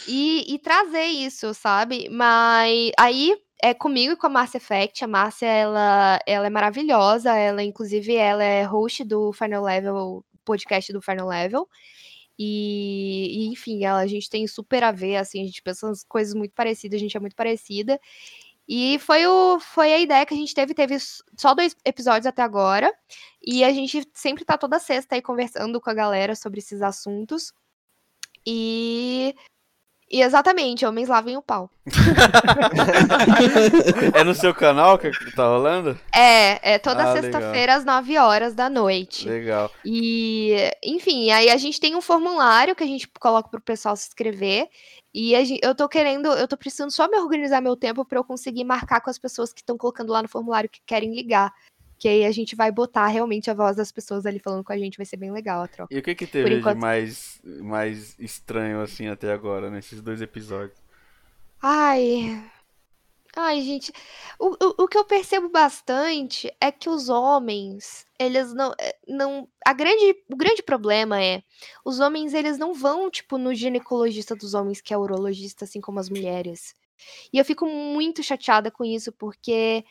E, e trazer isso, sabe? Mas aí é comigo e com a Márcia Effect. A Márcia, ela, ela é maravilhosa. Ela, inclusive, ela é host do Final Level, podcast do Final Level. E, e, enfim, ela, a gente tem super a ver, assim, a gente pensa nas coisas muito parecidas, a gente é muito parecida. E foi, o, foi a ideia que a gente teve, teve só dois episódios até agora. E a gente sempre tá toda sexta aí conversando com a galera sobre esses assuntos. E. E exatamente, homens lavem o pau. *laughs* é no seu canal que tá rolando? É, é toda Ah, sexta-feira às 9 horas da noite. Legal. E, enfim, aí a gente tem um formulário que a gente coloca pro pessoal se inscrever. E a gen- eu tô querendo, eu tô precisando só me organizar meu tempo pra eu conseguir marcar com as pessoas que estão colocando lá no formulário que querem ligar. Que aí a gente vai botar realmente a voz das pessoas ali falando com a gente, vai ser bem legal a troca. E o que que teve de enquanto- mais, mais estranho assim até agora, nesses dois episódios? Ai. Ai, gente. O, o, o que eu percebo bastante é que os homens, eles não. eh, não a grande, o grande problema é. Os homens, eles não vão, tipo, no ginecologista dos homens, que é urologista, assim como as mulheres. E eu fico muito chateada com isso, porque.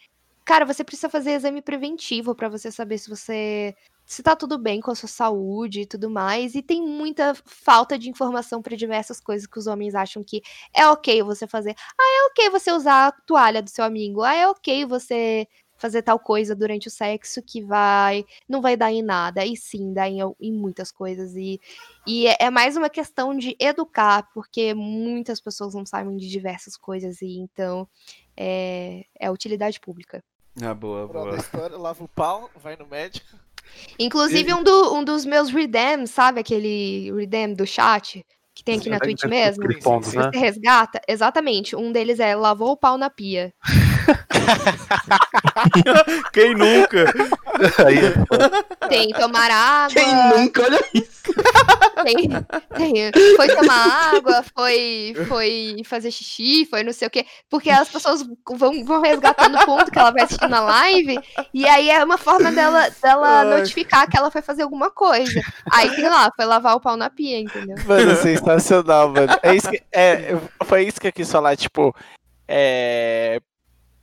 Cara, você precisa fazer exame preventivo pra você saber se você. Se tá tudo bem com a sua saúde e tudo mais. E tem muita falta de informação pra diversas coisas que os homens acham que é ok você fazer. Ah, é ok você usar a toalha do seu amigo. Ah, é ok você fazer tal coisa durante o sexo que vai. não vai dar em nada. E sim, dá em, em muitas coisas. E, e é, é mais uma questão de educar, porque muitas pessoas não sabem de diversas coisas. E então é, é utilidade pública. Ah, boa, da boa. história, lava o pau, vai no médico. Inclusive, um, do- um dos meus redems, sabe aquele redem do chat? Que tem aqui na Twitch mesmo? Aquele ponto, né? Você resgata? Exatamente. Um deles é lavou o pau na pia. *laughs* *laughs* Quem nunca? Aí é tem tomar água. Quem nunca olha isso? Tem, tem. Foi tomar água, foi, foi fazer xixi, foi não sei o quê. Porque as pessoas vão, vão resgatando o ponto que ela vai assistir na live. E aí é uma forma dela, dela Ai. notificar que ela foi fazer alguma coisa. Aí tem lá, foi lavar o pau na pia, entendeu? Mano, sensacional, mano. É isso que, é, foi isso que eu quis falar, tipo. É.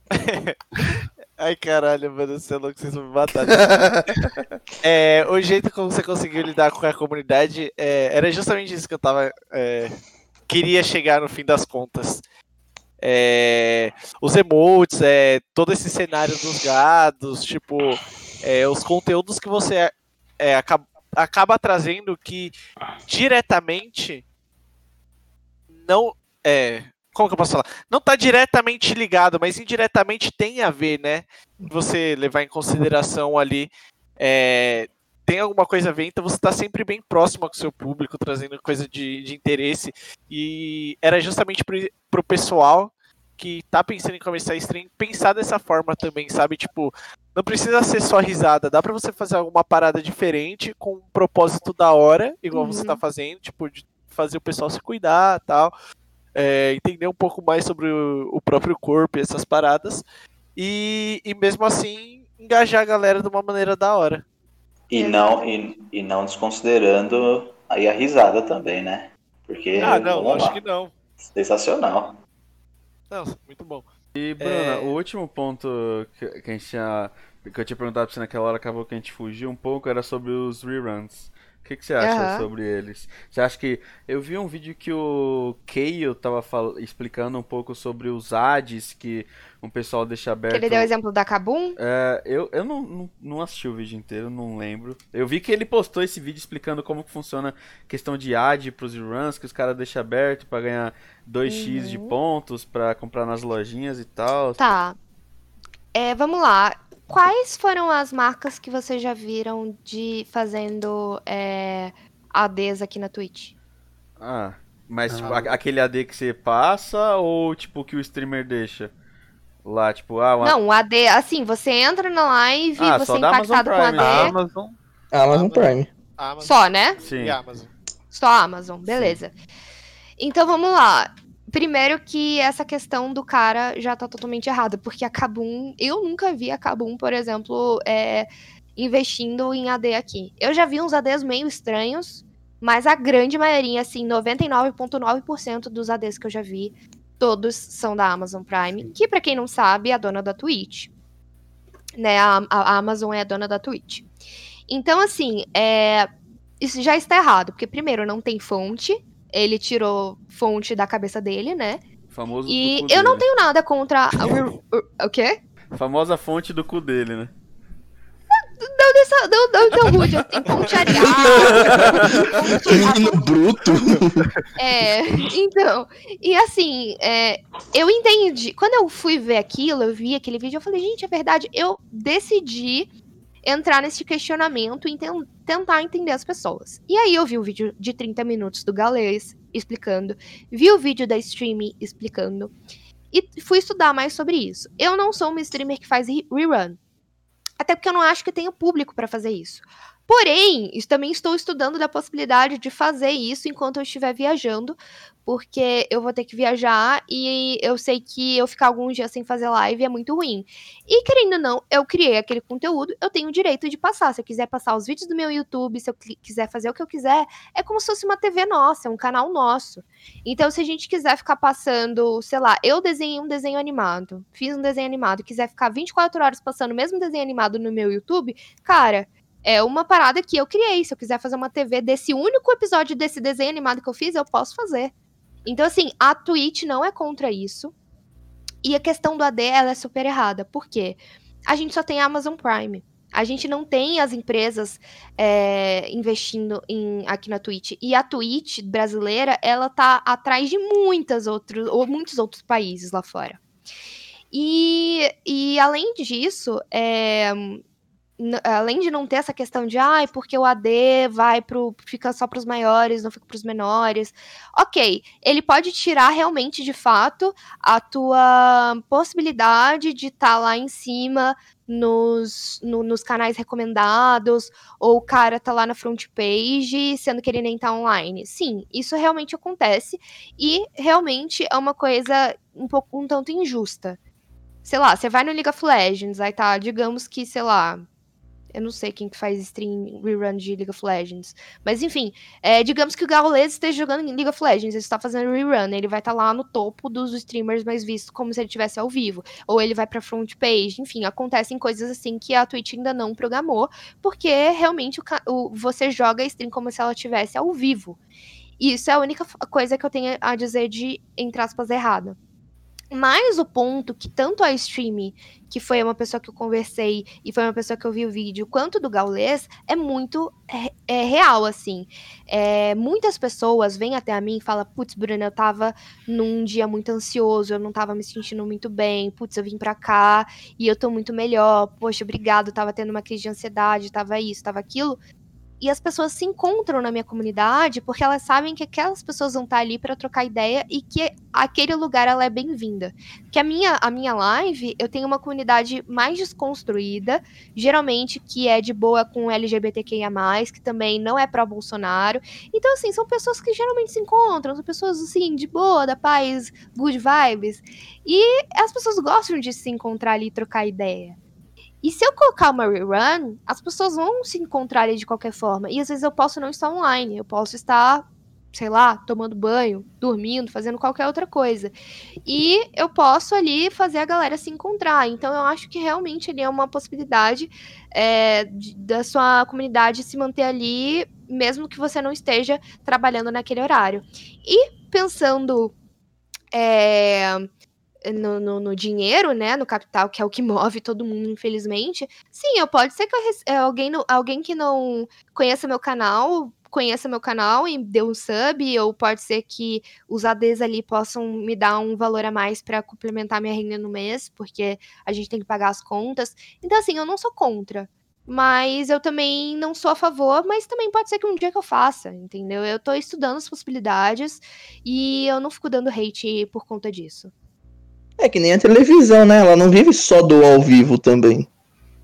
*laughs* Ai, caralho, mano, você é louco, vocês vão me matar. *laughs* É, o jeito como você conseguiu lidar com a comunidade é, era justamente isso que eu tava. é, queria chegar no fim das contas. É, os emotes, é, todo esse cenário dos gados, tipo, é, os conteúdos que você acaba, acaba trazendo que diretamente não é como que eu posso falar? Não tá diretamente ligado, mas indiretamente tem a ver, né? Você levar em consideração ali é, tem alguma coisa a ver, então você tá sempre bem próximo com o seu público, trazendo coisa de, de interesse. E era justamente pro, pro pessoal que tá pensando em começar a stream, pensar dessa forma também, sabe? Tipo, não precisa ser só risada, dá pra você fazer alguma parada diferente com um propósito da hora, igual você Uhum. tá fazendo, tipo, de fazer o pessoal se cuidar tal. É, entender um pouco mais sobre o, o próprio corpo e essas paradas. E, e mesmo assim, engajar a galera de uma maneira da hora. E não, e, e não desconsiderando aí a risada também, né? Porque Ah, não, acho que não. sensacional. Não, muito bom. E, Bruna, É. o último ponto que, que a gente tinha. Que eu tinha perguntado pra você naquela hora, acabou que a gente fugiu um pouco, era sobre os reruns. O que, que você acha Aham. sobre eles? Você acha que. Eu vi um vídeo que o Keio tava fal- explicando um pouco sobre os ads que um pessoal deixa aberto. Que ele deu o exemplo da Kabum. É, eu, eu não, não, não assisti o vídeo inteiro, não lembro. Eu vi que ele postou esse vídeo explicando como que funciona a questão de ad pros runs, que os caras deixam aberto pra ganhar 2x de Uhum. pontos pra comprar nas lojinhas e tal. Tá. É, vamos lá. Quais foram as marcas que vocês já viram de fazendo é, ADs aqui na Twitch? Ah, mas tipo, Ah. a- aquele AD que você passa ou tipo que o streamer deixa? Lá, tipo, ah, uma... Não, AD, assim, você entra na live, Ah, você só é da Amazon impactado com Prime, AD. né? Amazon. Amazon Prime. Amazon Só, né? Sim. e Amazon. Só Amazon, beleza. Então vamos lá. Primeiro que essa questão do cara já tá totalmente errada, porque a Kabum, eu nunca vi a Kabum, por exemplo, é, investindo em AD aqui. Eu já vi uns ADs meio estranhos, mas a grande maioria, assim, 99,9% dos ADs que eu já vi, todos são da Amazon Prime, que pra quem não sabe, é a dona da Twitch. Né, a, a Amazon é a dona da Twitch. Então, assim, é, isso já está errado, porque primeiro não tem fonte, ele tirou fonte da cabeça dele, né? Famoso E do cu eu não tenho nada contra o, quê? Famosa fonte do cu dele, né? Não, dessa, não, não tão rude, assim, fonte *laughs* areada. Menino bruto. É, então, e assim, é, eu entendi. Quando eu fui ver aquilo, eu vi aquele vídeo, eu falei, gente, é verdade. Eu decidi entrar nesse questionamento e ten- tentar entender as pessoas. E aí eu vi o vídeo de 30 minutos do Galês explicando, vi o vídeo da stream explicando, e fui estudar mais sobre isso. Eu não sou uma streamer que faz re- rerun. Até porque eu não acho que tenho público pra fazer isso. Porém, também estou estudando da possibilidade de fazer isso enquanto eu estiver viajando, porque eu vou ter que viajar e eu sei que eu ficar alguns dias sem fazer live é muito ruim. E querendo ou não, eu criei aquele conteúdo, eu tenho o direito de passar. Se eu quiser passar os vídeos do meu YouTube, se eu qui- quiser fazer o que eu quiser, é como se fosse uma TV nossa, é um canal nosso. Então, se a gente quiser ficar passando, sei lá, eu desenhei um desenho animado, fiz um desenho animado, quiser ficar 24 horas passando o mesmo desenho animado no meu YouTube, cara, é uma parada que eu criei. Se eu quiser fazer uma TV desse único episódio desse desenho animado que eu fiz, eu posso fazer. Então, assim, a Twitch não é contra isso. E a questão do AD, ela é super errada. Por quê? A gente só tem a Amazon Prime. A gente não tem as empresas é, investindo em, aqui na Twitch. E a Twitch brasileira, ela tá atrás de muitas outros, ou muitos outros países lá fora. E, e além disso, é, além de não ter essa questão de, ai, porque o AD vai pro. fica só pros maiores, não fica pros menores. Ok, ele pode tirar realmente, de fato, a tua possibilidade de estar lá em cima nos, no- nos canais recomendados, ou o cara tá lá na front page, sendo que ele nem tá online. Sim, isso realmente acontece, e realmente é uma coisa um pouco um tanto injusta. Sei lá, você vai no League of Legends, aí tá, digamos que, sei lá, eu não sei quem que faz stream rerun de League of Legends. Mas enfim, é, digamos que o Gaules esteja jogando em League of Legends, ele está fazendo rerun, ele vai estar lá no topo dos streamers mais vistos, como se ele estivesse ao vivo. Ou ele vai pra front page, enfim, acontecem coisas assim que a Twitch ainda não programou, porque realmente o, o- você joga a stream como se ela estivesse ao vivo. E isso é a única coisa que eu tenho a dizer de, entre aspas, errada. Mas o ponto que tanto a stream, que foi uma pessoa que eu conversei e foi uma pessoa que eu vi o vídeo, quanto do Gaules, é muito é, é real, assim. É, muitas pessoas vêm até a mim e falam, putz, Bruna, eu tava num dia muito ansioso, eu não tava me sentindo muito bem, putz, eu vim pra cá e eu tô muito melhor, poxa, obrigado, tava tendo uma crise de ansiedade, tava isso, tava aquilo. E as pessoas se encontram na minha comunidade porque elas sabem que aquelas pessoas vão estar ali para trocar ideia e que aquele lugar ela é bem-vinda. Que a minha, a minha live, eu tenho uma comunidade mais desconstruída, geralmente que é de boa com LGBTQIA+, que também não é pró-Bolsonaro. Então, assim, são pessoas que geralmente se encontram, são pessoas, assim, de boa, da paz, good vibes. E as pessoas gostam de se encontrar ali e trocar ideia. E se eu colocar uma rerun, as pessoas vão se encontrar ali de qualquer forma. E às vezes eu posso não estar online, eu posso estar, sei lá, tomando banho, dormindo, fazendo qualquer outra coisa. E eu posso ali fazer a galera se encontrar. Então eu acho que realmente ali é uma possibilidade é, de- da sua comunidade se manter ali, mesmo que você não esteja trabalhando naquele horário. E pensando. é, no, no- no dinheiro, né, no capital, que é o que move todo mundo, infelizmente. Sim, eu pode ser que eu é, alguém, alguém que não conheça meu canal conheça meu canal e dê um sub, ou pode ser que os ADs ali possam me dar um valor a mais para complementar minha renda no mês, porque a gente tem que pagar as contas. Então, assim, eu não sou contra. Mas eu também não sou a favor, mas também pode ser que um dia que eu faça, entendeu? Eu tô estudando as possibilidades e eu não fico dando hate por conta disso. É que nem a televisão, né? Ela não vive só do ao vivo também.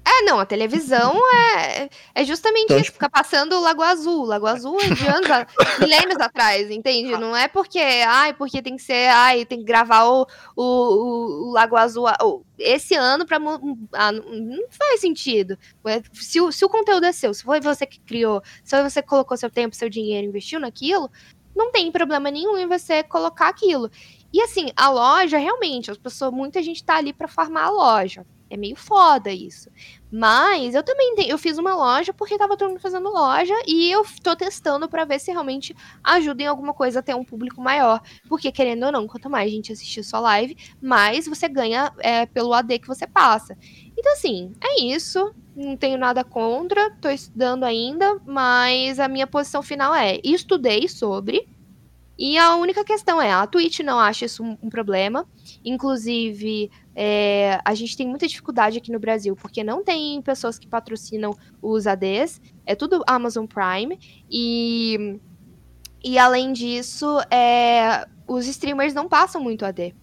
É, não, a televisão é, é justamente Então, isso, tipo- fica passando o Lago Azul. Lago Azul é de *laughs* anos, a- milênios atrás, entende? Não é porque, ai, porque tem que ser, ai, tem que gravar o, o, o- Lago Azul o- esse ano pra. ah, não- faz sentido. Se o, se o conteúdo é seu, se foi você que criou, se foi você que colocou seu tempo, seu dinheiro, investiu naquilo, não tem problema nenhum em você colocar aquilo. E assim, a loja, realmente, as pessoas, muita gente tá ali pra farmar a loja. É meio foda isso. Mas eu também eu fiz uma loja porque tava todo mundo fazendo loja e eu tô testando pra ver se realmente ajuda em alguma coisa a ter um público maior. Porque, querendo ou não, quanto mais gente assistir sua live, mais você ganha é, pelo AD que você passa. Então, assim, é isso. Não tenho nada contra, tô estudando ainda, mas a minha posição final é: estudei sobre. E a única questão é, a Twitch não acha isso um, um problema. Inclusive, é, a gente tem muita dificuldade aqui no Brasil, porque não tem pessoas que patrocinam os ADs, é tudo Amazon Prime, e, e além disso, é, os streamers não passam muito AD.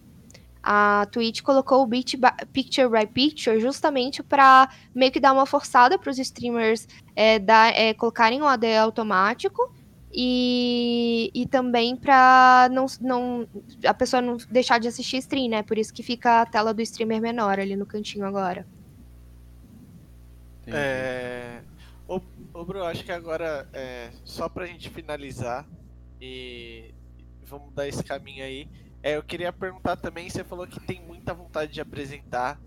A Twitch colocou o Beat Picture by Picture justamente para meio que dar uma forçada para os streamers é, dar- é, colocarem o AD automático e, e também para não, não a pessoa não deixar de assistir stream, né? Por isso que fica a tela do streamer menor ali no cantinho agora. Entendi. É... Ô, ô Bru, acho que agora, é, só pra gente finalizar e vamos dar esse caminho aí, é, eu queria perguntar também, você falou que tem muita vontade de apresentar,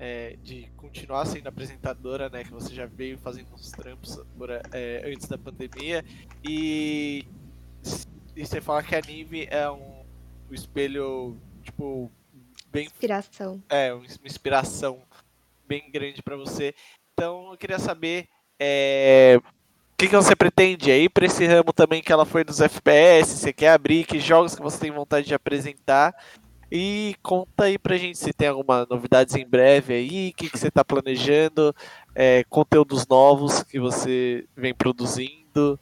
é, de continuar sendo apresentadora, né, que você já veio fazendo uns trampos por, é, antes da pandemia, e, e você fala que a Nive é um, um espelho, tipo, bem Inspiração. é, uma inspiração bem grande pra você. Então eu queria saber é, o que, que você pretende aí pra esse ramo também que ela foi dos FPS, você quer abrir, que jogos que você tem vontade de apresentar E conta aí pra gente se tem alguma novidades em breve aí, o que, que você tá planejando, é, conteúdos novos que você vem produzindo.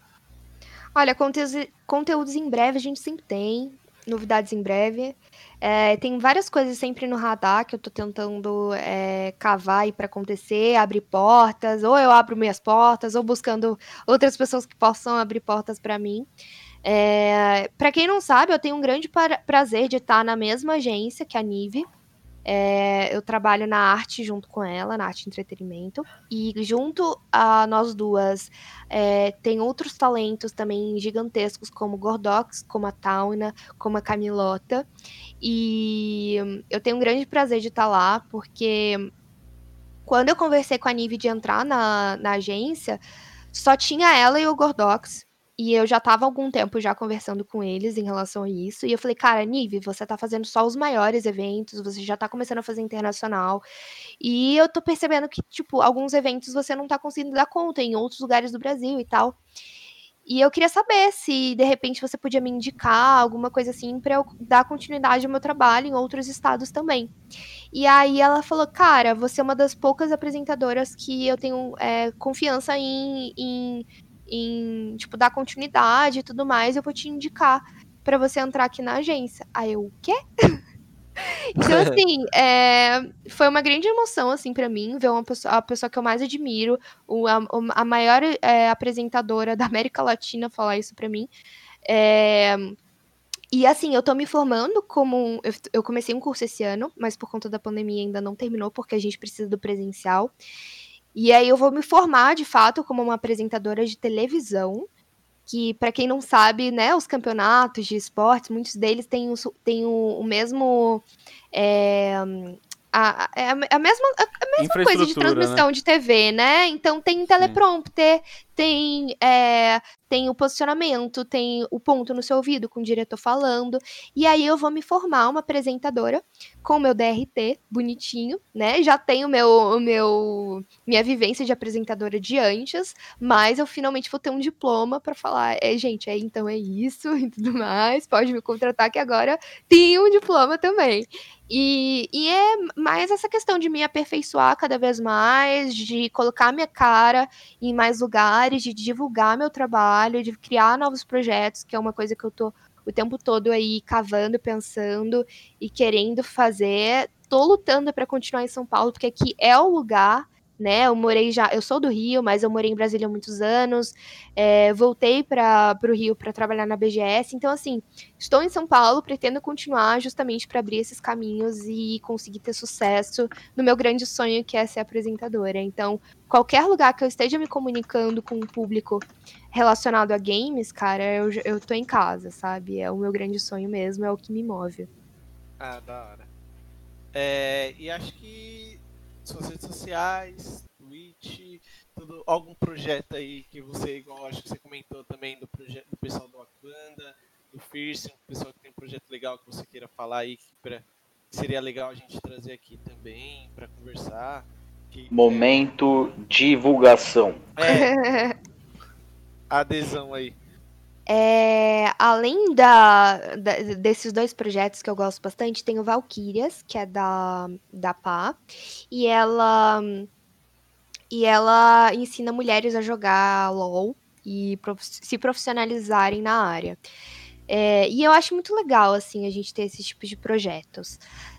Olha, conteúdos, conteúdos em breve a gente sempre tem, novidades em breve. É, tem várias coisas sempre no radar que eu tô tentando é, cavar aí para acontecer, abrir portas, ou eu abro minhas portas, ou buscando outras pessoas que possam abrir portas para mim. É, para quem não sabe, eu tenho um grande prazer de estar na mesma agência que a Nive. É, eu trabalho na arte junto com ela, na arte e entretenimento. E junto a nós duas, é, tem outros talentos também gigantescos, como Gordox, como a Tauna, como a Camilota. E eu tenho um grande prazer de estar lá, porque quando eu conversei com a Nive de entrar na, na agência, só tinha ela e o Gordox. E eu já tava algum tempo já conversando com eles em relação a isso. E eu falei, cara, Nive, você tá fazendo só os maiores eventos, você já tá começando a fazer internacional. E eu tô percebendo que, tipo, alguns eventos você não tá conseguindo dar conta em outros lugares do Brasil e tal. E eu queria saber se, de repente, você podia me indicar alguma coisa assim para eu dar continuidade ao meu trabalho em outros estados também. E aí ela falou, cara, você é uma das poucas apresentadoras que eu tenho é, confiança em, em em, tipo, dar continuidade e tudo mais, eu vou te indicar para você entrar aqui na agência. Aí eu, o quê? *laughs* então, *laughs* assim, é, foi uma grande emoção, assim, para mim, ver uma pessoa, a pessoa que eu mais admiro, o, a, a maior é, apresentadora da América Latina falar isso para mim. É, e assim, eu tô me formando como. Eu, eu comecei um curso esse ano, mas por conta da pandemia ainda não terminou, porque a gente precisa do presencial. E aí eu vou me formar de fato como uma apresentadora de televisão, que para quem não sabe, né, os campeonatos de esportes, muitos deles têm o, têm o, o mesmo é, a, é a, a, mesma, a mesma coisa de transmissão né? de TV, né? Então tem teleprompter, tem, é, tem o posicionamento, tem o ponto no seu ouvido com o diretor falando. E aí eu vou me formar uma apresentadora com o meu DRT bonitinho, né? Já tenho meu, o meu minha vivência de apresentadora de antes, mas eu finalmente vou ter um diploma para falar, é, gente, é então é isso *laughs* e tudo mais. Pode me contratar que agora tenho um diploma também. E, e é mais essa questão de me aperfeiçoar cada vez mais, de colocar minha cara em mais lugares de divulgar meu trabalho, de criar novos projetos, que é uma coisa que eu tô o tempo todo aí cavando, pensando e querendo fazer. Tô lutando para continuar em São Paulo, porque aqui é o lugar né? Eu morei já, eu sou do Rio, mas eu morei em Brasília há muitos anos. É, voltei para o Rio para trabalhar na BGS. Então, assim, estou em São Paulo, pretendo continuar justamente para abrir esses caminhos e conseguir ter sucesso no meu grande sonho, que é ser apresentadora. Então, qualquer lugar que eu esteja me comunicando com o um público relacionado a games, cara, eu, eu tô em casa, sabe? É o meu grande sonho mesmo, é o que me move. Ah, da hora. É, e acho que suas redes sociais, Twitch, tudo, algum projeto aí que você, igual acho que você comentou também do projeto do pessoal do Aquanda, do Fierce, um pessoal que tem um projeto legal que você queira falar aí, que pra, seria legal a gente trazer aqui também para conversar. Que, Momento é... divulgação. É. *laughs* Adesão aí. É, além da, da, desses dois projetos que eu gosto bastante, tem o Valkyrias, que é da, da PA, e ela, e ela ensina mulheres a jogar LOL e prof, se profissionalizarem na área. É, e eu acho muito legal, assim, a gente ter esse tipo de projetos.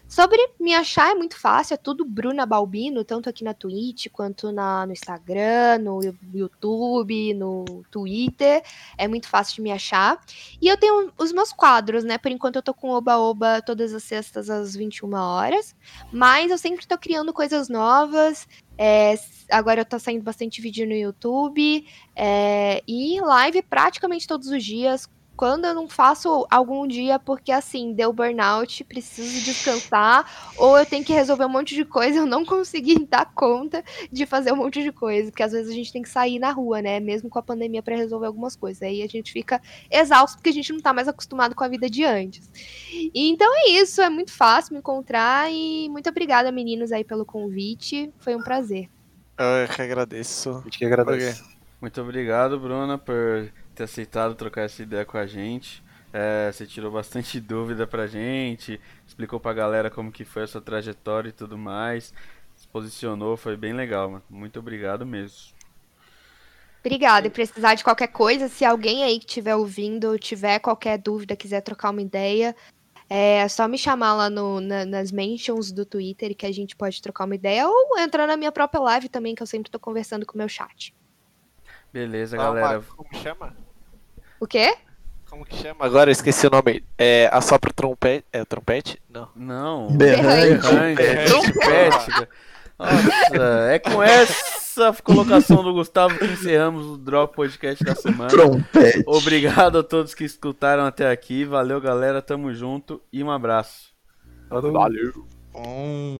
Sobre me achar é muito fácil, é tudo Bruna Balbino, tanto aqui na Twitch quanto na, no Instagram, no YouTube, no Twitter. É muito fácil de me achar. E eu tenho os meus quadros, né? Por enquanto eu tô com Oba Oba todas as sextas às 21 horas. Mas eu sempre tô criando coisas novas. É, agora eu tô saindo bastante vídeo no YouTube. É, e live praticamente todos os dias quando eu não faço algum dia porque assim, deu burnout, preciso descansar, ou eu tenho que resolver um monte de coisa, eu não *laughs* consegui dar conta de fazer um monte de coisa, porque às vezes a gente tem que sair na rua, né, mesmo com a pandemia para resolver algumas coisas. Aí a gente fica exausto porque a gente não tá mais acostumado com a vida de antes. E, então é isso, é muito fácil me encontrar e muito obrigada meninos aí pelo convite, foi um prazer. Eu que agradeço. A gente que agradece. Muito obrigado, Bruna, por ter aceitado trocar essa ideia com a gente. É, você tirou bastante *laughs* dúvida pra gente, explicou pra galera como que foi a sua trajetória e tudo mais. Se posicionou, foi bem legal, mano. Muito obrigado mesmo. Obrigada. E precisar de qualquer coisa, se alguém aí que estiver ouvindo tiver qualquer dúvida, quiser trocar uma ideia, é só me chamar lá no, na, nas mentions do Twitter que a gente pode trocar uma ideia ou entrar na minha própria live também, que eu sempre tô conversando com o meu chat. Beleza, Ah, galera. Como chama? O quê? Como que chama? Agora eu esqueci o nome. É, assopra o trompete. É o trompete? Não. Não. Berrante. Berrante, trompete. Nossa, é com essa colocação do Gustavo que encerramos o Drop Podcast da semana. Trompete. Obrigado a todos que escutaram até aqui. Valeu, galera. Tamo junto e um abraço. Valeu. Hum.